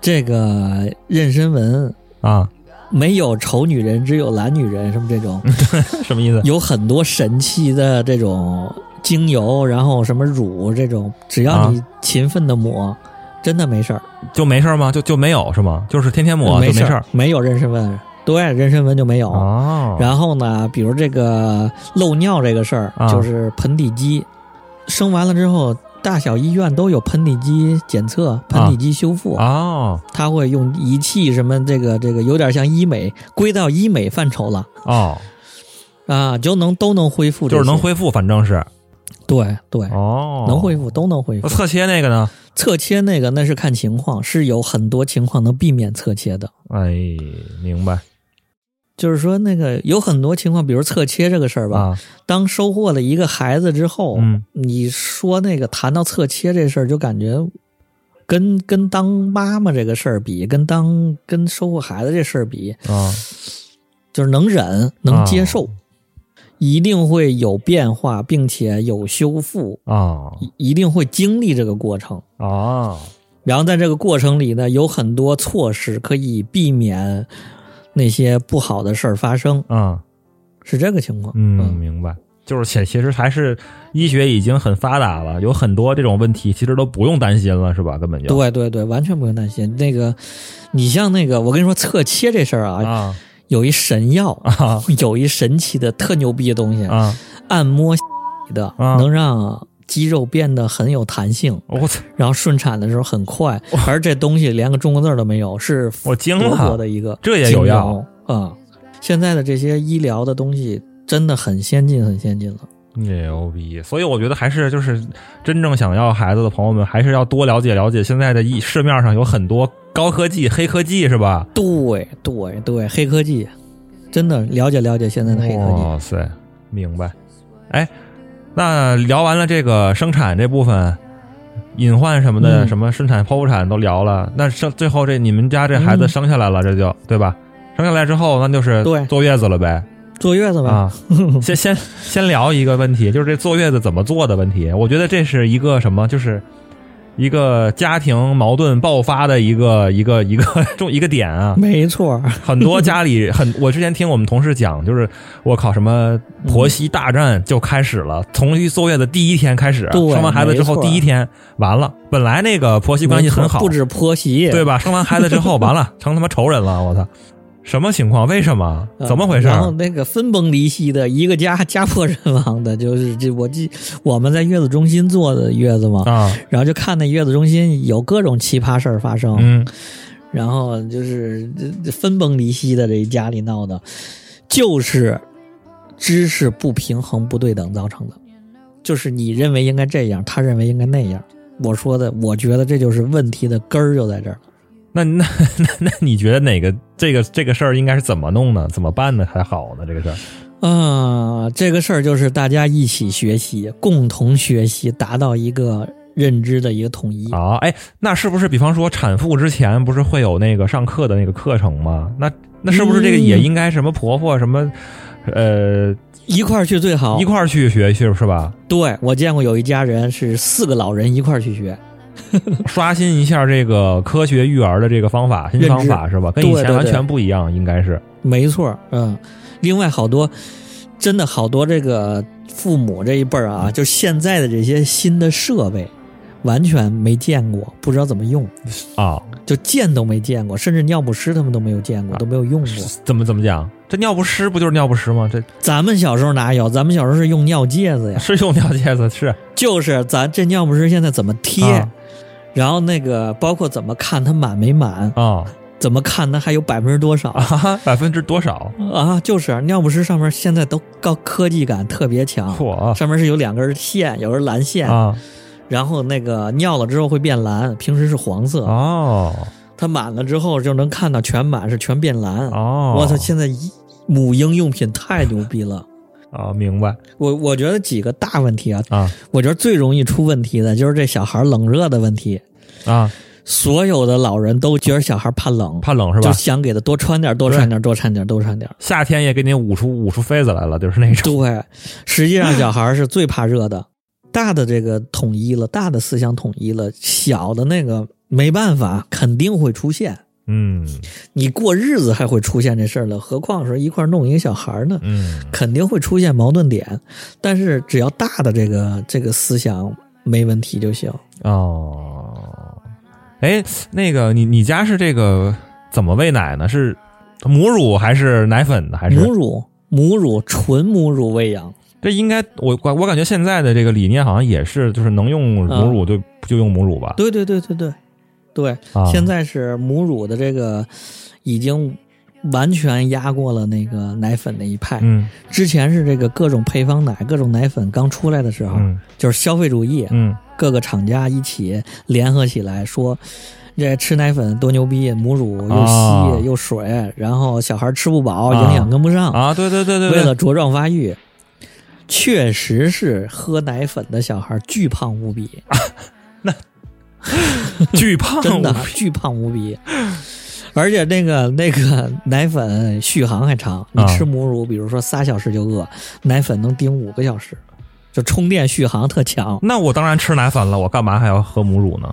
这个妊娠纹啊！没有丑女人，只有懒女人，什么这种，什么意思？有很多神奇的这种精油，然后什么乳这种，只要你勤奋的抹，真的没事儿，就没事儿吗？就就没有是吗？就是天天抹就没没事儿，没有妊娠纹，对，妊娠纹就没有。哦。然后呢，比如这个漏尿这个事儿，啊。就是盆底肌，生完了之后，大小医院都有盆底肌检测、盆底肌修复，啊他会用仪器什么这个这个有点像医美，归到医美范畴了。哦，啊，就能都能恢复这些，就是能恢复，反正是对对，哦，能恢复都能恢复。侧切那个呢？侧切那个那是看情况，是有很多情况能避免侧切的。哎，明白就是说，那个有很多情况，比如侧切这个事儿吧，啊。当收获了一个孩子之后，嗯你说那个谈到侧切这事儿，就感觉跟跟当妈妈这个事儿比，跟当跟收获孩子这事儿比，啊就是能忍能接受，一定会有变化，并且有修复，啊一一定会经历这个过程。啊！然后在这个过程里呢，有很多措施可以避免那些不好的事儿发生，啊是这个情况。嗯，明白。就是且其实还是医学已经很发达了，有很多这种问题其实都不用担心了，是吧？根本就对对对，完全不用担心。那个，你像那个，我跟你说，侧切这事儿啊，啊有一神药，啊有一神奇的、特牛逼的东西，啊！按摩的，啊能让肌肉变得很有弹性，我操！然后顺产的时候很快。而这东西连个中国字都没有，是我惊德国了，的一个这也有药油啊、现在的这些医疗的东西真的很先进，很先进了。牛逼！所以我觉得还是就是真正想要孩子的朋友们，还是要多了解了解现在的医市面上有很多高科技、黑科技，是吧？对对对，黑科技，真的了解了解现在的黑科技。哇塞，明白。哎，那聊完了这个生产这部分，隐患什么的，嗯什么生产、剖腹产都聊了。那生最后这你们家这孩子嗯生下来了，这就对吧？生下来之后，那就是对坐月子了呗。坐月子吧，啊，先先先聊一个问题，就是这坐月子怎么做的问题。我觉得这是一个什么，就是一个家庭矛盾爆发的一个 一个一个重一个点啊。没错，很多家里 很，我之前听我们同事讲，就是我靠，什么婆媳大战就开始了，从去坐月子第一天开始，生完孩子之后第一天完了，本来那个婆媳关系很好，不止婆媳，对吧？生完孩子之后 完了，成他妈仇人了，我操！什么情况？为什么？嗯怎么回事？然后那个分崩离析的，一个家家破人亡的，就是这我记我们在月子中心坐的月子嘛，啊，然后就看那月子中心有各种奇葩事儿发生，嗯然后就是分崩离析的这一家里闹的，就是知识不平衡、不对等造成的，就是你认为应该这样，他认为应该那样。我说的，我觉得这就是问题的根儿就在这儿。那那 那那你觉得哪个这个这个事儿应该是怎么弄呢？怎么办呢才好呢？这个事儿啊，这个事儿就是大家一起学习，共同学习，达到一个认知的一个统一。啊，哎，那是不是比方说产妇之前不是会有那个上课的那个课程吗？那那是不是这个也应该什么婆婆什么呃一块儿去最好一。块儿去学去是吧？对我见过有一家人是四个老人一块儿去学，刷新一下这个科学育儿的这个方法，新方法是吧？跟以前完全不一样，应该是没错，嗯。另外好多，真的好多这个父母这一辈儿啊，就现在的这些新的设备，完全没见过，不知道怎么用，啊，就见都没见过，甚至尿不湿他们都没有见过，都没有用过。怎么怎么讲？这尿不湿不就是尿不湿吗？这咱们小时候哪有？咱们小时候是用尿介子呀，是用尿介子是就是咱这尿不湿现在怎么贴，啊然后那个包括怎么看它满没满，啊怎么看它还有百分之多少啊，百分之多少？啊？就是尿不湿上面现在都高科技感特别强，嚯上面是有两根线，有根蓝线，啊然后那个尿了之后会变蓝，平时是黄色，哦它满了之后就能看到全满是全变蓝。哦，我操，现在一母婴用品太牛逼了。啊，明白我我觉得几个大问题啊，啊我觉得最容易出问题的就是这小孩冷热的问题。啊，所有的老人都觉得小孩怕冷，怕冷是吧就？想给他多穿点，多穿点，多穿点，多穿点。夏天也给你捂出捂出痱子来了，就是那种对，实际上小孩是最怕热的。大的这个统一了，大的思想统一了，小的那个没办法，肯定会出现。嗯你过日子还会出现这事儿了，何况是一块儿弄一个小孩呢？嗯肯定会出现矛盾点，但是只要大的这个这个思想没问题就行。哦，哎，那个你你家是这个怎么喂奶呢？是母乳还是奶粉呢？还是母乳，母乳，纯母乳喂养。这应该我我我感觉现在的这个理念好像也是，就是能用母乳就、就用母乳吧。对对对对对对，啊，现在是母乳的这个已经完全压过了那个奶粉那一派。嗯之前是这个各种配方奶、各种奶粉刚出来的时候，嗯就是消费主义，嗯各个厂家一起联合起来说。这吃奶粉多牛逼，母乳又稀、啊又水，然后小孩吃不饱，啊营养跟不上，啊，对对对对对，为了茁壮发育，确实是喝奶粉的小孩巨胖无比，巨胖，真的巨胖无比。而且那个那个奶粉续航还长，你啊吃母乳，比如说仨小时就饿，奶粉能顶五个小时，就充电续航特强。那我当然吃奶粉了，我干嘛还要喝母乳呢？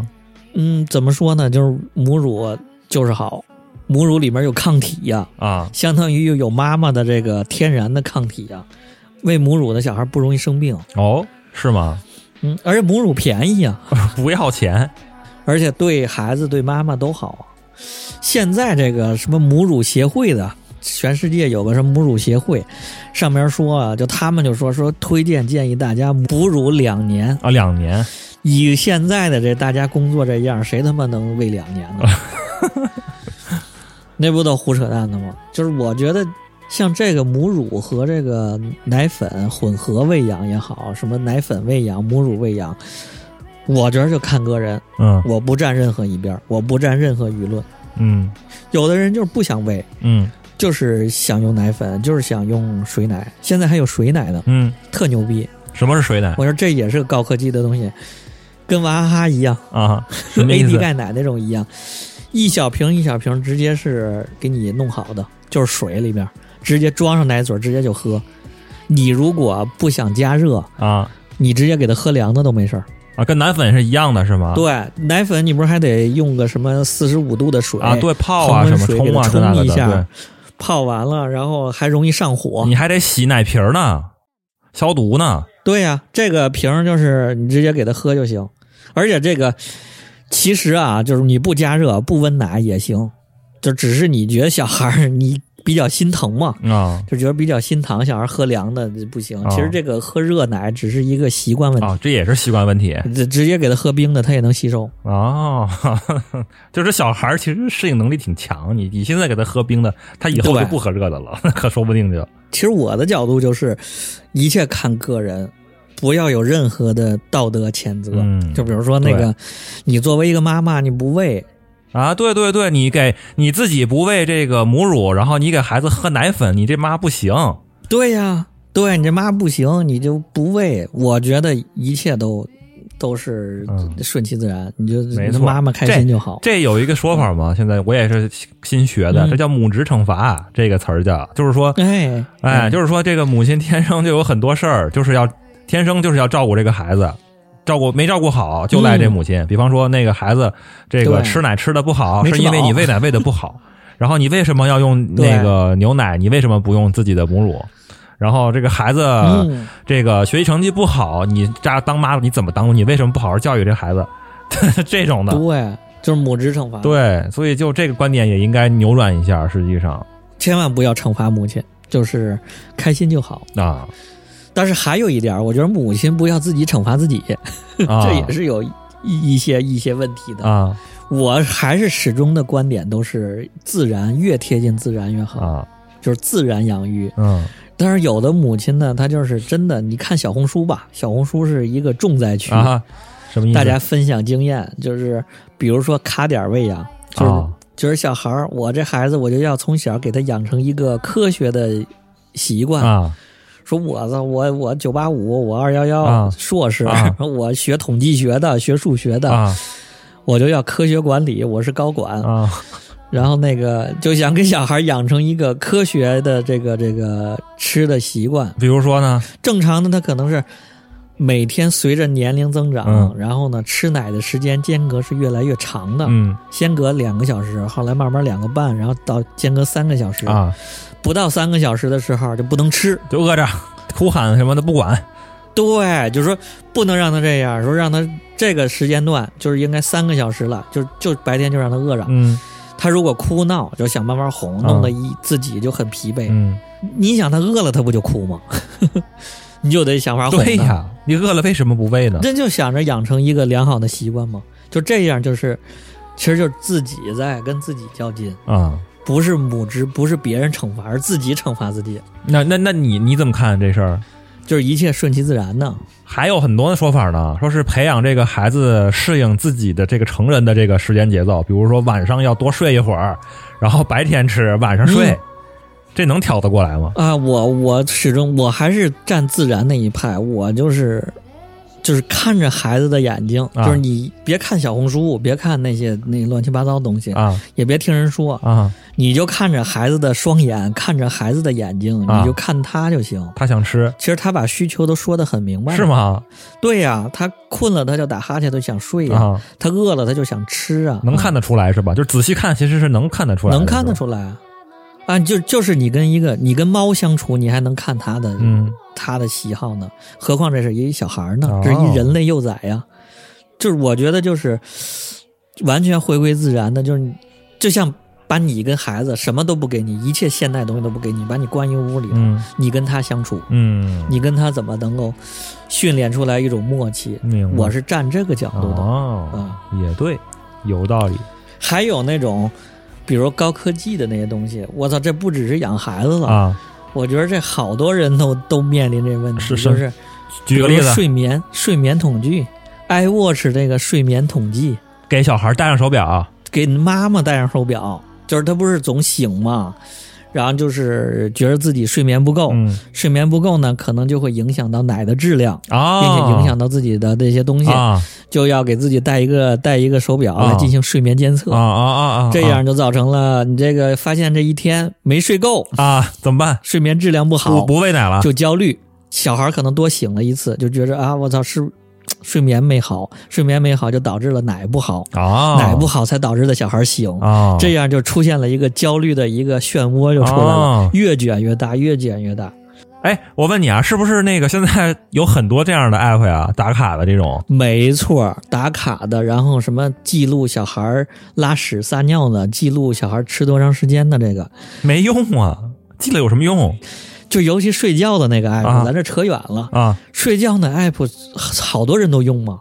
嗯，怎么说呢？就是母乳就是好，母乳里面有抗体呀、啊相当于又有妈妈的这个天然的抗体呀、喂母乳的小孩不容易生病。哦，是吗？嗯，而且母乳便宜啊，不要钱而且对孩子对妈妈都好啊。现在这个什么母乳协会的，全世界有个什么母乳协会，上面说啊，就他们就说说推荐建议大家哺乳两年。啊，两年以现在的这大家工作这样，谁他妈能喂两年呢？那不都胡扯淡的吗？就是我觉得像这个母乳和这个奶粉混合喂养也好，什么奶粉喂养、母乳喂养，我觉得就看个人，嗯我不站任何一边，我不站任何舆论。嗯有的人就是不想喂，嗯就是想用奶粉，就是想用水奶。现在还有水奶呢，嗯，特牛逼！什么是水奶我说这也是个高科技的东西，跟娃哈哈一样。啊？AD？钙奶那种一样，一小瓶一小瓶直接是给你弄好的，就是水里边直接装上奶嘴，直接就喝。你如果不想加热，啊你直接给它喝凉的都没事儿。啊，跟奶粉是一样的，是吗？对，奶粉你不是还得用个什么四十五度的水啊，对，泡啊什么水冲啊冲一下，泡完了，然后还容易上火。你还得洗奶瓶儿呢，消毒呢。对呀、这个瓶儿就是你直接给它喝就行，而且这个其实啊，就是你不加热不温奶也行，就只是你觉得小孩儿你比较心疼嘛，啊。就觉得比较心疼，小孩喝凉的不行。哦其实这个喝热奶只是一个习惯问题，啊，这也是习惯问题。直直接给他喝冰的，他也能吸收。哦，就是小孩其实适应能力挺强，你你现在给他喝冰的，他以后就不喝热的了，可说不定就。其实我的角度就是，一切看个人，不要有任何的道德谴责。嗯。就比如说那个，你作为一个妈妈，你不喂，啊，对对对，你给你自己不喂这个母乳，然后你给孩子喝奶粉，你这妈不行对呀，对你这妈不行，你就不喂。我觉得一切都都是嗯顺其自然，你就妈妈开心就好。这有一个说法嘛，现在我也是新学的，嗯这叫母职惩罚这个词儿叫，就是说，哎哎，就是说这个母亲天生就有很多事儿，就是要天生就是要照顾这个孩子。照顾没照顾好，就赖这母亲。比方说，那个孩子这个吃奶吃的不好，是因为你喂奶喂的不好。然后你为什么要用那个牛奶？你为什么不用自己的母乳？然后这个孩子嗯，这个学习成绩不好，你家当妈的你怎么当？你为什么不好好教育这孩子？这种的，对，就是母职惩罚。，对，所以就这个观点也应该扭转一下。实际上千万不要惩罚母亲，就是开心就好。啊但是还有一点，我觉得母亲不要自己惩罚自己，啊，这也是有一一些一些问题的。啊我还是始终的观点都是自然，越贴近自然越好，啊就是自然养育。嗯但是有的母亲呢，她就是真的，你看小红书吧，小红书是一个重灾区，啊，什么意思？大家分享经验，就是比如说卡点儿喂养，就是、啊就是小孩儿，我这孩子我就要从小给他养成一个科学的习惯，啊说我操，我我九八五，我二幺幺啊硕士，啊我学统计学的，学数学的，啊我就要科学管理，我是高管，啊然后那个就想给小孩养成一个科学的这个这个吃的习惯。比如说呢？正常的他可能是每天随着年龄增长，嗯然后呢吃奶的时间间隔是越来越长的，嗯先隔两个小时，后来慢慢两个半，然后到间隔三个小时，啊，不到三个小时的时候就不能吃。就饿着哭喊什么的不管对，就是说不能让他这样，说让他这个时间段就是应该三个小时了，就就白天就让他饿着。嗯他如果哭闹，就想办法哄，弄得一自己就很疲惫。嗯，你想他饿了，他不就哭吗？你就得想法。对呀，你饿了为什么不喂呢？这就想着养成一个良好的习惯嘛，就这样，就是其实就是自己在跟自己较劲，啊，不是母职，不是别人惩罚，而自己惩罚自己，那那那你你怎么看这事儿？就是一切顺其自然呢。还有很多的说法呢，说是培养这个孩子适应自己的这个成人的这个时间节奏，比如说晚上要多睡一会儿，然后白天吃，晚上睡，嗯这能挑得过来吗？啊，我我始终我还是站自然那一派，我就是就是看着孩子的眼睛，啊就是你别看小红书，别看那些那乱七八糟的东西，啊也别听人说，啊，你就看着孩子的双眼，看着孩子的眼睛，啊你就看他就行。他想吃其实他把需求都说得很明白，是？吗？对呀、他困了他就打哈欠，就想睡呀、啊，他饿了他就想吃啊，能看得出来是吧？就是仔细看，其实是能看得出来，能看得。出来啊。啊，就就是你跟一个你跟猫相处，你还能看它的嗯他的喜好呢，何况这是一小孩呢哦，这是一人类幼崽呀。就是我觉得就是完全回归自然的，就是你就像把你跟孩子什么都不给你，一切现代东西都不给你，把你关一屋里头，嗯你跟他相处，嗯，你跟他怎么能够训练出来一种默契？我是站这个角度的。哦，啊也对，有道理还有那种，比如高科技的那些东西，我操，这不只是养孩子了，啊。我觉得这好多人都都面临这问题，是是。就是举个例子，睡眠睡眠统计，iWatch 这个睡眠统计，给小孩戴上手表，给妈妈戴上手表，就是他不是总醒嘛，然后就是觉得自己睡眠不够，嗯睡眠不够呢，可能就会影响到奶的质量。啊，并且影响到自己的这些东西，啊就要给自己带一个带一个手表啊来进行睡眠监测，啊啊啊啊，这样就造成了你这个发现这一天没睡够，啊怎么办？睡眠质量不好，不不喂奶了就焦虑。小孩可能多醒了一次，就觉着啊，我操，是睡眠没好，睡眠没好就导致了奶不好，啊，奶不好才导致的小孩醒。啊，这样就出现了一个焦虑的一个漩涡，就出来了，哦越卷越大，越卷越大。哎，我问你啊，是不是那个现在有很多这样的 app 呀，打卡的这种？没错，打卡的，然后什么记录小孩拉屎撒尿的，记录小孩吃多长时间的，这个没用啊，记了有什么用就尤其睡觉的那个 app，、啊咱这扯远了。啊？睡觉的 app 好多人都用吗？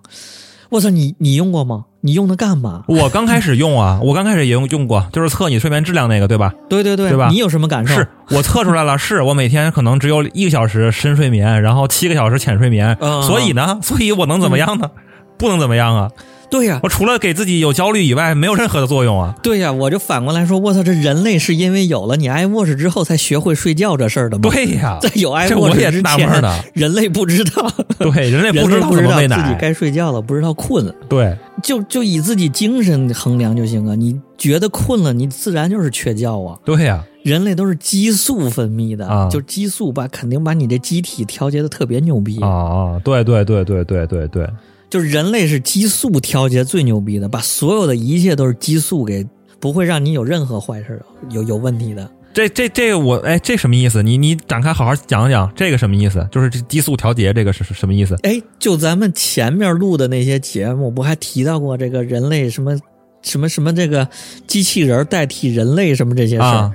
我操，你你用过吗？你用它干嘛？我刚开始用啊，我刚开始也用用过，就是测你睡眠质量那个，对吧？对对对，对吧你有什么感受？是我测出来了，是我每天可能只有一个小时深睡眠，然后七个小时浅睡眠，嗯所以呢，所以我能怎么样呢？不能怎么样啊！对呀、我除了给自己有焦虑以外，没有任何的作用啊！对呀、我就反过来说，我操，这人类是因为有了你 iWatch 之后才学会睡觉这事儿的吗？对呀，在有这我 iWatch 也之前，纳闷呢。人类不知道，对，人类不知道自己该睡觉了，不知道困，对，就就以自己精神衡量就行啊。你觉得困了，你自然就是缺觉啊。对呀，人类都是激素分泌的，啊就激素把肯定把你这机体调节的特别牛逼。啊啊，对对对对对对对，就是人类是激素调节最牛逼的，把所有的一切都是激素给，不会让你有任何坏事，有有问题的。这这这个我哎，这什么意思？你你展开好好讲讲，这个什么意思？就是这激素调节这个是是什么意思？哎，就咱们前面录的那些节目，不还提到过这个人类什么什么什么这个机器人代替人类什么这些事儿？啊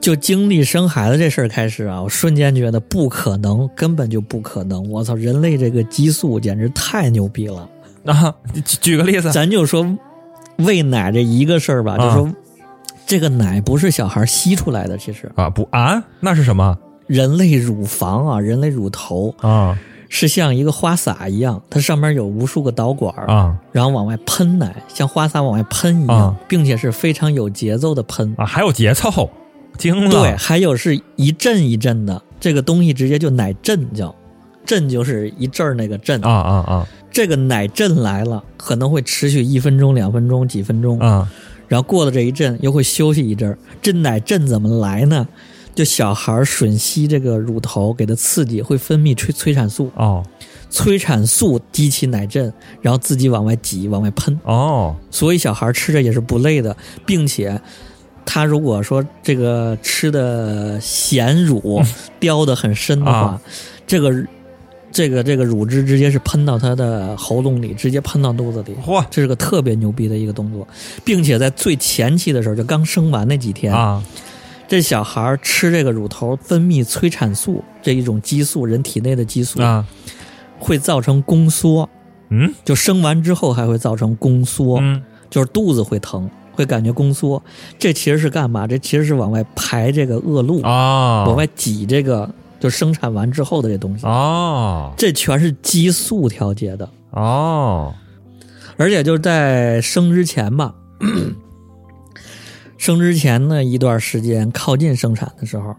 就经历生孩子这事儿开始啊，我瞬间觉得不可能，根本就不可能！我操，人类这个激素简直太牛逼了！啊，举举个例子。咱就说喂奶这一个事儿吧，就啊说这个奶不是小孩吸出来的，其实。啊，不啊，那是什么？人类乳房啊，人类乳头。啊。是像一个花洒一样，它上面有无数个导管啊。然后往外喷奶，像花洒往外喷一样，啊。并且是非常有节奏的喷。啊，还有节奏，惊了，对，还有是一阵一阵的，这个东西直接就奶阵叫，阵就是一阵儿那个阵。啊啊啊这个奶阵来了，可能会持续一分钟、两分钟、几分钟，啊然后过了这一阵又会休息一阵儿。这奶阵怎么来呢？就小孩儿吮吸这个乳头，给它刺激，会分泌催催产素，哦催产素激起奶阵，然后自己往外挤、往外喷。哦所以小孩吃着也是不累的，并且他如果说这个吃的咸乳叼的很深的话，啊。这个这个这个乳汁直接是喷到他的喉咙里，直接喷到肚子里。嚯。这是个特别牛逼的一个动作，并且在最前期的时候，就刚生完那几天，啊。这小孩吃这个乳头分泌催产素这一种激素，人体内的激素、啊。会造成宫缩，嗯？就生完之后还会造成宫缩。嗯。就是肚子会疼，会感觉宫缩。这其实是干嘛？这其实是往外排这个恶露，啊往外挤这个就生产完之后的这东西。哦这全是激素调节的，哦而且就是在生之前吧，生之前呢一段时间靠近生产的时候，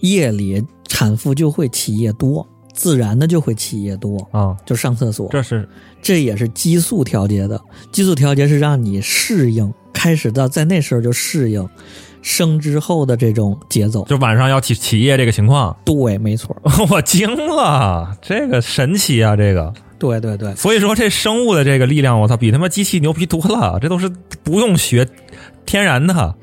夜里产妇就会起夜多，自然的就会起夜多，啊，就上厕所。这是这也是激素调节的。激素调节是让你适应，开始到在那时候就适应生之后的这种节奏。就晚上要起起夜这个情况，对，没错，我惊了，这个神奇啊，这个。对对对，所以说这生物的这个力量，我操，比他妈机器牛逼多了，这都是不用学，天然的。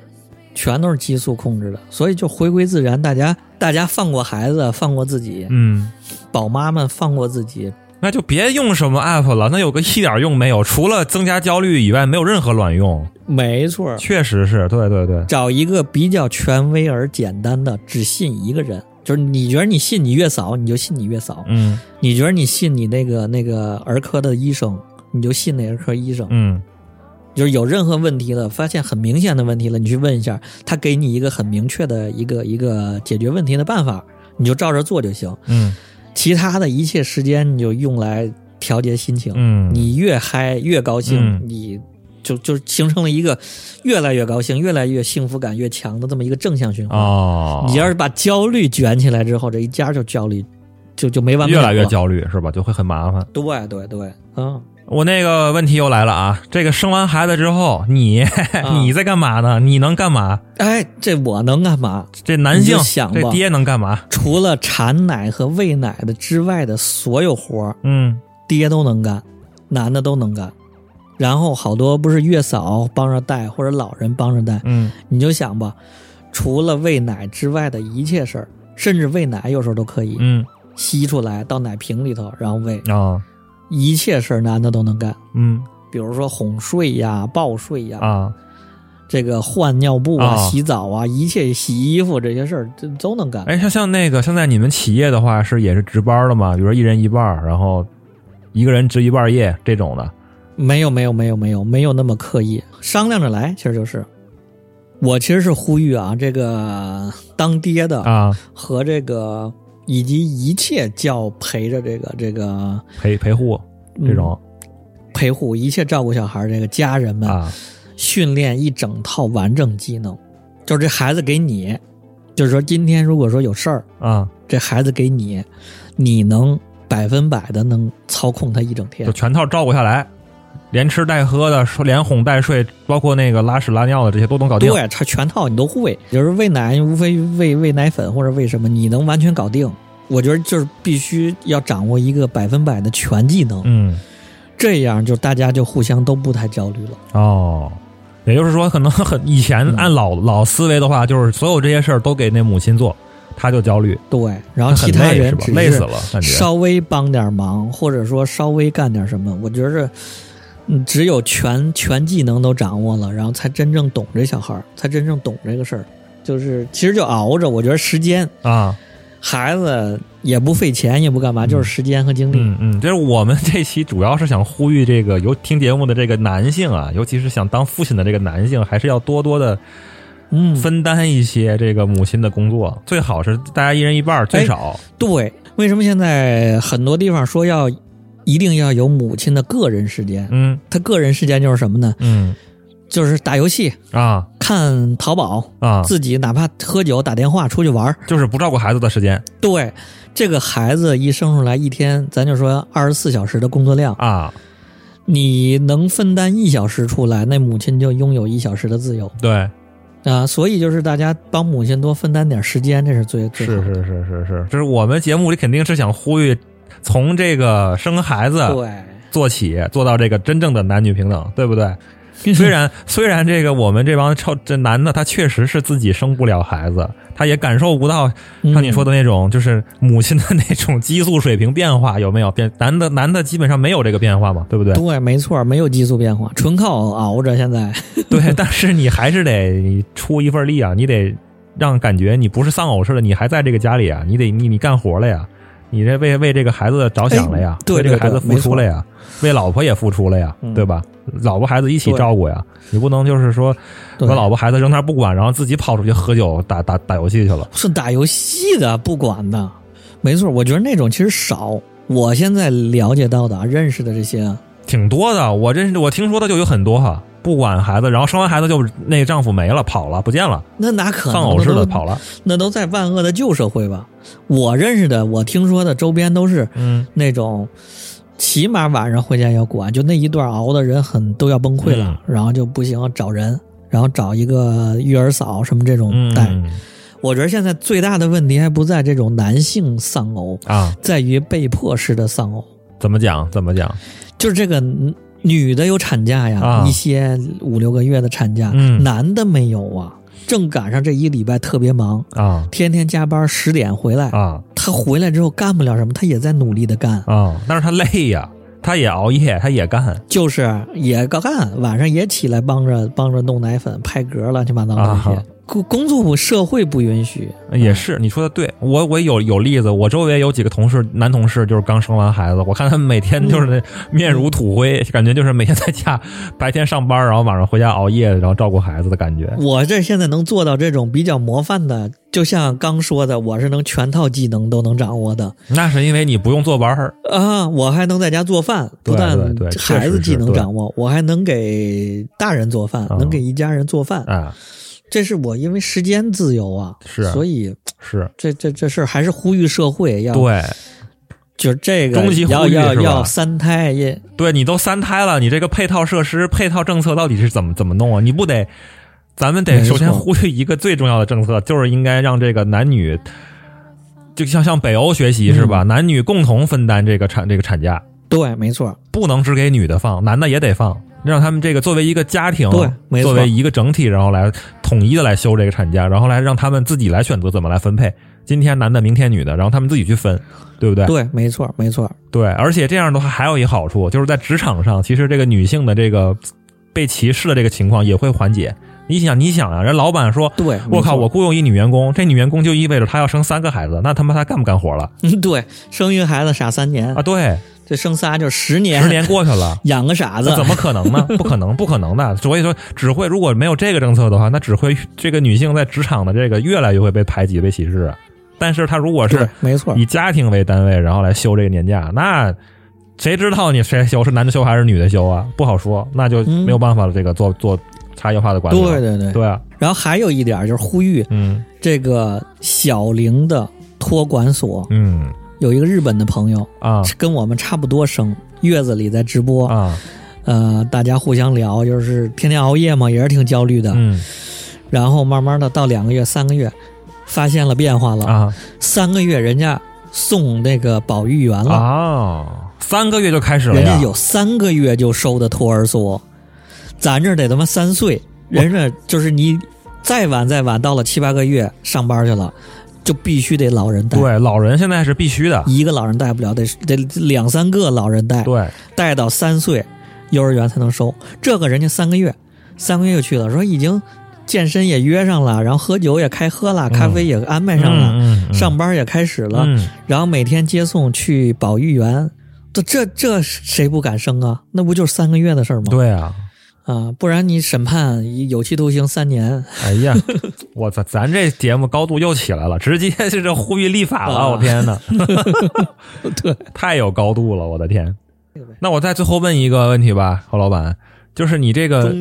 全都是激素控制的，所以就回归自然。大家大家放过孩子，放过自己，嗯，宝妈们放过自己。那就别用什么 app 了，那有个一点用没有，除了增加焦虑以外，没有任何卵用。没错，确实是，对对对，找一个比较权威而简单的，只信一个人。就是你觉得你信你月嫂，你就信你月嫂；嗯你觉得你信你那个那个儿科的医生，你就信那儿科医生。嗯就是有任何问题了，发现很明显的问题了，你去问一下，他给你一个很明确的一个一个解决问题的办法，你就照着做就行。嗯其他的一切时间你就用来调节心情。嗯，你越嗨越高兴，嗯你就就形成了一个越来越高兴、越来越幸福感越强的这么一个正向循环。哦，你要是把焦虑卷起来之后，这一家就焦虑，就就没完没了。越来越。焦虑是吧？就会很麻烦。对对对，嗯，我那个问题又来了啊！这个生完孩子之后，你 你在干嘛呢？你能干嘛？哎，这我能干嘛？这男性想吧这爹能干嘛？除了产奶和喂奶的之外的所有活儿，嗯爹都能干，男的都能干。然后好多不是月嫂帮着带，或者老人帮着带，嗯你就想吧，除了喂奶之外的一切事儿，甚至喂奶有时候都可以、嗯吸出来到奶瓶里头，然后喂，啊一切事儿男的都能干。嗯比如说哄睡呀、抱睡呀，啊这个换尿布啊、啊洗澡啊，一切洗衣服这些事儿，这都能干。哎，像像那个现在你们企业的话是也是值班的吗？比如说一人一半儿，然后一个人值一半儿夜这种的没有，没有，没有，没有，没有那么刻意，商量着来，其实就是。我其实是呼吁啊，这个当爹的啊，和这个以及一切叫陪着这个这个陪陪护这种、陪护、一切照顾小孩这个家人们，啊。训练一整套完整技能，就是这孩子给你，就是说今天如果说有事儿，啊，这孩子给你，你能百分百的能操控他一整天。就。全套照顾下来，连吃带喝的，连哄带睡，包括那个拉屎拉尿的这些都能搞定。对，他全套你都会，就是喂奶，无非喂喂奶粉或者喂什么，你能完全搞定。我觉得就是必须要掌握一个百分百的全技能，嗯，这样就大家就互相都不太焦虑了。哦，也就是说，可能很以前嗯按老、老思维的话，就是所有这些事儿都给那母亲做，他就焦虑，对，然后其他人只？累死了，感觉。稍微帮点忙，或者说稍微干点什么，我觉着，嗯，只有全全技能都掌握了，然后才真正懂这小孩儿，才真正懂这个事儿。就是其实就熬着，我觉得时间，啊，孩子也不费钱，也不干嘛，就是时间和精力。嗯嗯，就是我们这期主要是想呼吁这个有听节目的这个男性啊，尤其是想当父亲的这个男性，还是要多多的嗯，分担一些这个母亲的工作，最好是大家一人一半儿，最少。对。为什么现在很多地方说要一定要有母亲的个人时间？嗯他个人时间就是什么呢？嗯就是打游戏、啊看淘宝，啊，自己哪怕喝酒、打电话、出去玩儿。就是不照顾孩子的时间对，这个孩子一生出来一天，咱就说二十四小时的工作量，啊，你能分担一小时出来，那母亲就拥有一小时的自由对，啊。所以就是大家帮母亲多分担点时间，这是最最好的。是是是是是，就是我们节目里肯定是想呼吁，从这个生孩子，做起，做到这个真正的男女平等，对不对？虽然虽然这个我们这帮超这男的他确实是自己生不了孩子，他也感受不到嗯像你说的那种，就是母亲的那种激素水平变化有没有变？男的男的基本上没有这个变化嘛，对不对？对，没错，没有激素变化，纯靠熬着。现在 对，但是你还是得你出一份力啊，你得让感觉你不是丧偶似的，你还在这个家里啊，你得你你干活了呀，你这为为这个孩子着想了呀，为这个孩子付出了呀，为老婆也付出了呀，嗯对吧？老婆孩子一起照顾呀，你不能就是说对把老婆孩子扔那不管，然后自己跑出去喝酒打打打游戏去了。是打游戏的，不管的，没错。我觉得那种其实少。我现在了解到的、啊、认识的这些啊，挺多的，我认识我听说的就有很多哈，不管孩子，然后生完孩子就那个丈夫没了，跑了，不见了，那哪可能？丧偶似的跑了。那都在万恶的旧社会吧。我认识的，我听说的周边都是嗯那种，起码晚上回家要管，就那一段熬的人很都要崩溃了，然后就不行找人，然后找一个育儿嫂什么这种带。嗯我觉得现在最大的问题还不在这种男性丧偶，啊，在于被迫式的丧偶，怎么讲？怎么讲？就是这个嗯女的有产假呀，啊一些五六个月的产假，嗯男的没有啊。正赶上这一礼拜特别忙，啊天天加班，十点回来，啊他回来之后干不了什么，他也在努力的干，啊！但是他累呀，他也熬夜，他也干就是也干，晚上也起来帮着帮着弄奶粉、拍嗝，乱七八糟的这些。啊工工作不社会不允许，也是你说的对，我我有有例子，我周围有几个同事，男同事就是刚生完孩子，我看他们每天就是那面如土灰，感觉就是每天在家白天上班，然后晚上回家熬夜，然后照顾孩子的感觉。我这现在能做到这种比较模范的，就像刚说的，我是能全套技能都能掌握的那是因为你不用坐班儿啊！我还能在家做饭，不但孩子技能掌握，我还能给大人做饭，能给一家人做饭。啊，这是我因为时间自由啊，是。所以是。这这这事儿还是呼吁社会要对。就是这个终极呼要要要三胎也对，你都三胎了，你这个配套设施、配套政策到底是怎么怎么弄啊？你不得，咱们得首先呼吁一个最重要的政策，就是应该让这个男女，就像向北欧学习是吧？男女共同分担这个产这个产假。对，没错，不能只给女的放，男的也得放，让他们这个作为一个家庭，对没错作为一个整体，然后来统一的来休这个产假，然后来让他们自己来选择怎么来分配。今天男的，明天女的，然后他们自己去分，对不对？对，没错，没错，对，而且这样的话还有一好处，就是在职场上，其实这个女性的这个被歧视的这个情况也会缓解。你想，你想啊，人老板说，对，我靠，我雇佣一女员工，这女员工就意味着她要生三个孩子，那他妈她干不干活了嗯 对，生一个孩子傻三年啊？，对，这生仨就十年，十年过去了。养个傻子，怎么可能呢？不可能，不可能的。所以说，只会如果没有这个政策的话，那只会这个女性在职场的这个越来越会被排挤、被歧视啊。但是她如果是，没错，以家庭为单位，然后来休这个年假，那谁知道你谁休是男的休还是女的休啊？不好说，那就没有办法了。这个做做差异化的管理。对对对。对啊，然后还有一点就是呼吁嗯这个小龄的托管所，嗯有一个日本的朋友啊。跟我们差不多生，月子里在直播，啊。呃，大家互相聊，就是天天熬夜嘛，也是挺焦虑的。嗯。然后慢慢的到两个月、三个月，发现了变化了。啊。三个月人家送那个保育员了，啊，三个月就开始了人家。有三个月就收的托儿所，咱这得他妈三岁，人家就是你再晚再晚，到了七八个月上班去了，就必须得老人带。对，老人现在是必须的。一个老人带不了，得得两三个老人带，对，带到三岁，幼儿园才能收。这个人家三个月，三个月就去了，说已经健身也约上了，然后喝酒也开喝了，咖啡也安排上了，嗯嗯上班也开始了，嗯然后每天接送去保育园。这这这谁不敢生啊？那不就是三个月的事儿吗？对啊。啊，不然你审判有期徒刑三年，哎呀，我操，咱这节目高度又起来了，直接就是这呼吁立法了，啊我天哪，对，太有高度了，我的天。那我再最后问一个问题吧，侯老板，就是你这个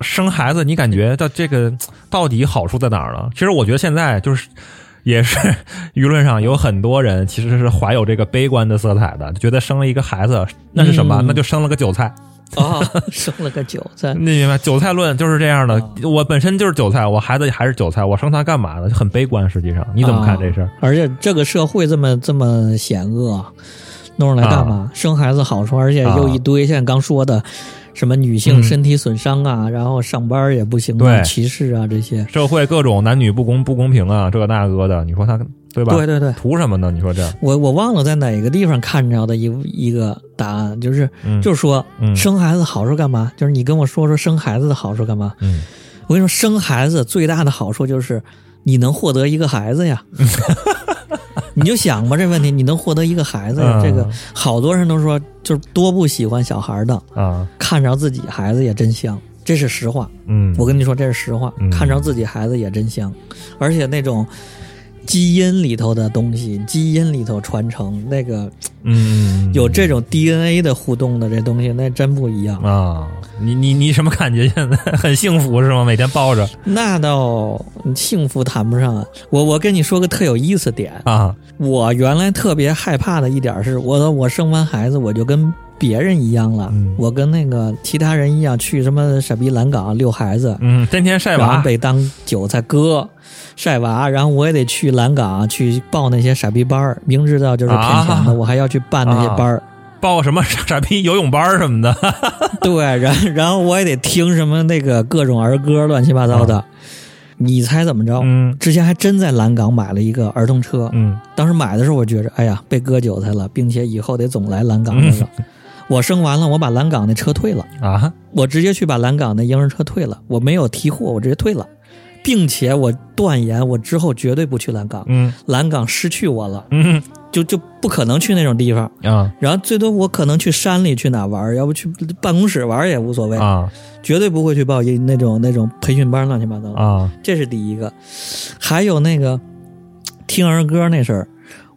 生孩子，你感觉到这个到底好处在哪儿呢？其实我觉得现在就是。也是舆论上有很多人其实是怀有这个悲观的色彩的，觉得生了一个孩子那是什么？嗯那就生了个韭菜。啊，生了个韭菜，你明白？韭菜论就是这样的。啊我本身就是韭菜，我孩子还是韭菜，我生他干嘛呢？就很悲观。实际上，你怎么看这事儿？啊而且这个社会这么这么险恶，弄上来干嘛？生孩子好处，而且又一堆，现在刚说的，什么女性嗯身体损伤啊，然后上班也不行啊，对歧视啊这些。社会各种男女不公不公平啊，这个那个的，你说他对吧？对对对，图什么呢？你说这，我我忘了在哪个地方看着的一一个答案，就是、嗯，就是说、嗯生孩子好处干嘛？就是你跟我说说生孩子的好处干嘛？嗯我跟你说，生孩子最大的好处就是你能获得一个孩子呀。你就想吧，这问题你能获得一个孩子呀？嗯这个好多人都说，就是多不喜欢小孩的，啊看着自己孩子也真香，这是实话。嗯，我跟你说，这是实话嗯，看着自己孩子也真香，而且那种基因里头的东西，基因里头传承那个嗯有这种 DNA 的互动的这东西，那真不一样。啊，你你你什么感觉？现在很幸福是吗？每天抱着那倒幸福谈不上啊。我我跟你说个特有意思点，啊我原来特别害怕的一点是，我我生完孩子我就跟别人一样了，嗯我跟那个其他人一样去什么傻逼蓝港遛孩子，嗯，天天晒娃被当韭菜割。晒娃，然后我也得去蓝港去报那些傻逼班儿，明知道就是骗钱的，啊我还要去办那些班儿。报什么傻傻逼游泳班儿什么的 对，然然后我也得听什么那个各种儿歌，乱七八糟的。你猜怎么着？嗯之前还真在蓝港买了一个儿童车，嗯当时买的时候我觉着，哎呀，被割韭菜了，并且以后得总来蓝港那个。我生完了，我把蓝港那车退了，啊。我直接去把蓝港那婴儿车退了，我没有提货，我直接退了，并且我断言，我之后绝对不去蓝港，嗯。蓝港失去我了，嗯。就就不可能去那种地方。啊。然后最多我可能去山里去哪玩，要不去办公室玩也无所谓，啊。绝对不会去报一那种那种培训班乱七八糟。啊。这是第一个，还有那个听儿歌那事儿，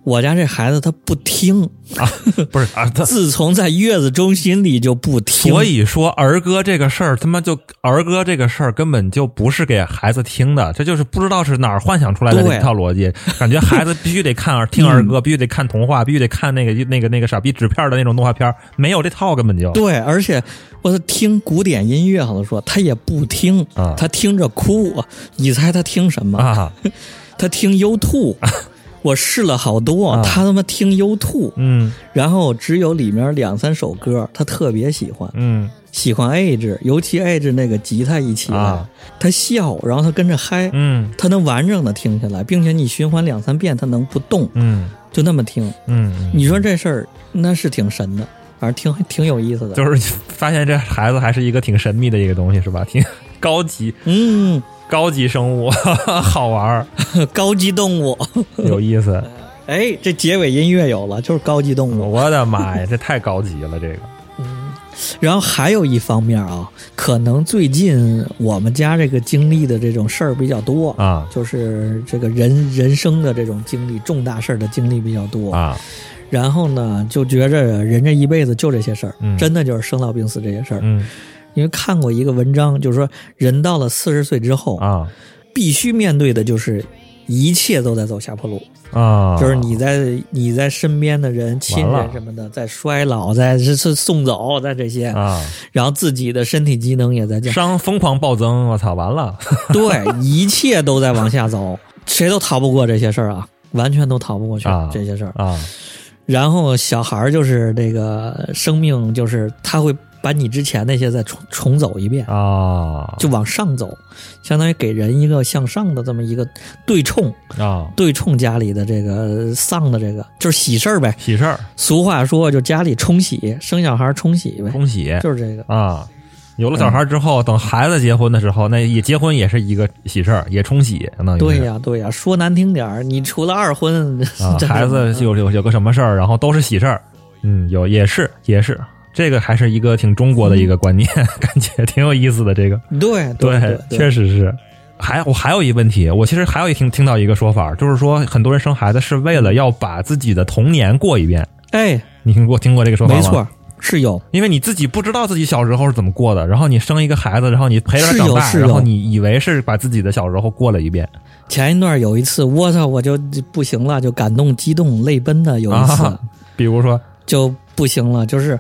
我家这孩子他不听。啊，不是啊，他自从在月子中心里就不听，所以说儿歌这个事儿，他妈就儿歌这个事儿根本就不是给孩子听的，这就是不知道是哪儿幻想出来的对这套逻辑，感觉孩子必须得看儿听儿歌，必须得看童话，必须得看那个那个那个傻逼纸片的那种动画片儿，没有这套根本就。对，而且我说听古典音乐，好像说他也不听，啊他听着哭，你猜他听什么？啊。他听 U two。我试了好多，啊。他他妈听 U two，嗯。然后只有里面两三首歌他特别喜欢，嗯。喜欢 Age，尤其 Age 那个吉他一起来，啊他笑，然后他跟着嗨，嗯。他能完整的听下来，并且你循环两三遍，他能不动，嗯。就那么听。嗯，你说这事儿那是挺神的，反正挺挺有意思的。就是发现这孩子还是一个挺神秘的一个东西，是吧？挺高级。嗯，高级生物，好玩儿，高级动物。有意思。哎，这结尾音乐有了，就是高级动物。我的妈呀，这太高级了，这个嗯然后还有一方面啊，可能最近我们家这个经历的这种事儿比较多，啊就是这个人人生的这种经历，重大事儿的经历比较多。啊然后呢，就觉着人这一辈子就这些事儿，嗯真的就是生老病死这些事儿。嗯因为看过一个文章，就是说人到了四十岁之后，啊。必须面对的就是一切都在走下坡路，啊，就是你在你在身边的人、亲人什么的在衰老，在是是送走，在这些，啊，然后自己的身体机能也在降，伤疯狂暴增，我操，完了。对，一切都在往下走，谁都逃不过这些事儿啊，完全都逃不过去、啊这些事儿。啊。然后小孩儿就是这个生命，就是他会把你之前那些再重重走一遍，啊就往上走，相当于给人一个向上的这么一个对冲，啊，对冲家里的这个丧的这个就是喜事儿呗。喜事儿，俗话说，就家里冲喜，生小孩冲喜呗，冲喜就是这个。啊！有了小孩之后，等孩子结婚的时候，那也结婚也是一个喜事儿，也冲喜，相当于对呀、对呀、说难听点儿，你除了二婚，啊，孩子有有有个什么事儿，然后都是喜事儿，嗯，有也是也是，这个还是一个挺中国的一个观念，感觉挺有意思的。这个对对对，确实是。还我还有一问题，我其实还有一听听到一个说法，就是说很多人生孩子是为了要把自己的童年过一遍。哎，你听过听过这个说法吗？没错，是有。因为你自己不知道自己小时候是怎么过的，然后你生一个孩子，然后你陪着他长大，然后你以为是把自己的小时候过了一遍前一段有一次，我操，我就不行了，就感动、激动、泪奔的有一次、啊，比如说就不行了，就是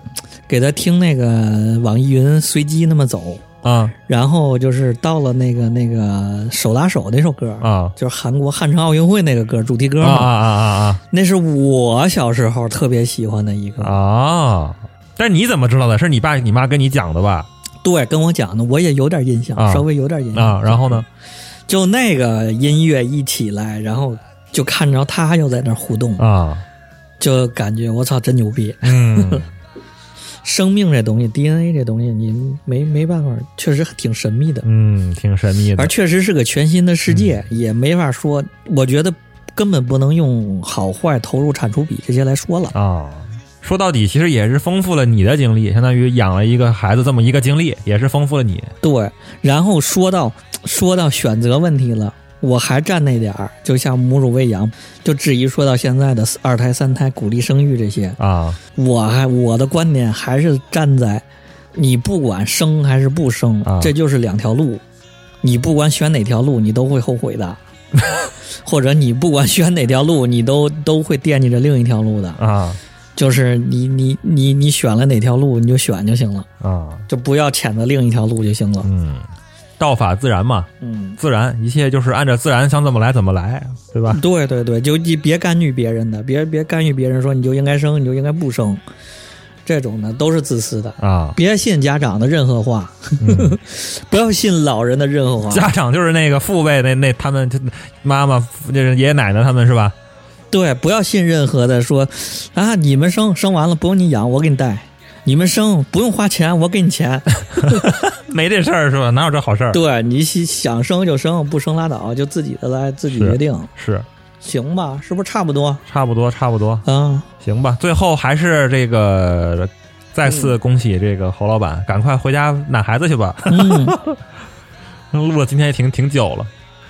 给他听那个网易云随机那么走，啊然后就是到了那个那个手拉手那首歌，啊就是韩国汉城奥运会那个歌主题歌嘛，啊啊啊啊那是我小时候特别喜欢的一个，啊啊！但是你怎么知道的？是你爸你妈跟你讲的吧？对，跟我讲的，我也有点印象，啊稍微有点印象啊，然后呢？就那个音乐一起来，然后就看着他又在那互动，啊，就感觉我操，真牛逼！嗯 生命这东西，DNA 这东西，你没没办法，确实挺神秘的，嗯，挺神秘的而确实是个全新的世界，嗯也没法说。我觉得根本不能用好坏、投入、产出比这些来说了。啊。说到底，其实也是丰富了你的经历，相当于养了一个孩子这么一个经历，也是丰富了你。对，然后说到说到选择问题了，我还站那点儿，就像母乳喂养，就质疑说到现在的二胎、三胎鼓励生育这些，啊。我还我的观点还是站在，你不管生还是不生，啊。这就是两条路，你不管选哪条路，你都会后悔的，或者你不管选哪条路，你都都会惦记着另一条路的，啊。就是你你你你选了哪条路，你就选就行了，啊，就不要谴责另一条路就行了。嗯，道法自然嘛，嗯，自然一切就是按照自然想怎么来怎么来，对吧？对对对，就你别干预别人的，别别干预别人说你就应该生，你就应该不生，这种的都是自私的。啊，别信家长的任何话，嗯 不要信老人的任何话。家长就是那个父辈那那他们就妈妈就是爷爷奶奶他们是吧？对，不要信任何的说啊，你们生生完了不用你养，我给你带；你们生不用花钱，我给你钱。没这事儿是吧？哪有这好事儿？对你想生就生，不生拉倒，就自己的来自己决定，是行吧？是不是差不多差不多差不多，嗯？行吧。最后还是这个再次恭喜这个侯老板，赶快回家奶孩子去吧。嗯，录了今天也挺挺久了，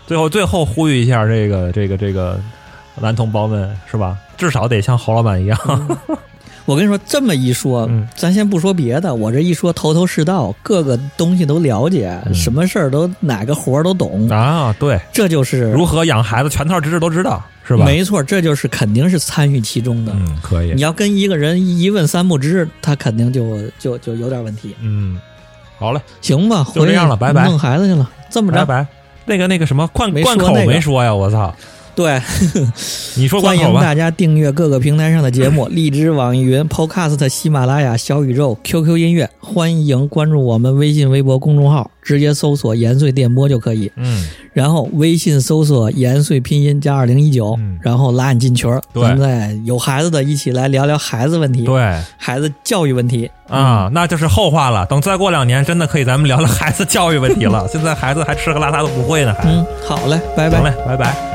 最后最后呼吁一下这个这个这个男同胞们是吧？至少得像侯老板一样，我跟你说，这么一说，嗯咱先不说别的，我这一说头头是道，各个东西都了解，嗯什么事儿都哪个活儿都懂，啊，对，这就是如何养孩子全套知识都知道是吧？没错，这就是肯定是参与其中的。嗯，可以你，要跟一个人一问三不知，他肯定就就就有点问题。嗯，好嘞，行吧，就这样了拜拜弄孩子去了，这么着，拜拜。那个那个什么贯没贯口没说呀，我操！对，你说欢。迎大家订阅各个平台上的节目：荔枝、网易云、Podcast、喜马拉雅、小宇宙、QQ 音乐。欢迎关注我们微信、微博公众号，直接搜索“延岁电波”就可以。嗯，然后微信搜索“延岁拼音加二零一九嗯”，然后拉你进群儿。对咱们再有孩子的一起来聊聊孩子问题，对孩子教育问题。啊，那就是后话了。等再过两年，真的可以咱们聊聊孩子教育问题了。现在孩子还吃喝拉撒都不会呢，还。嗯，好嘞，拜拜行。嘞，拜拜。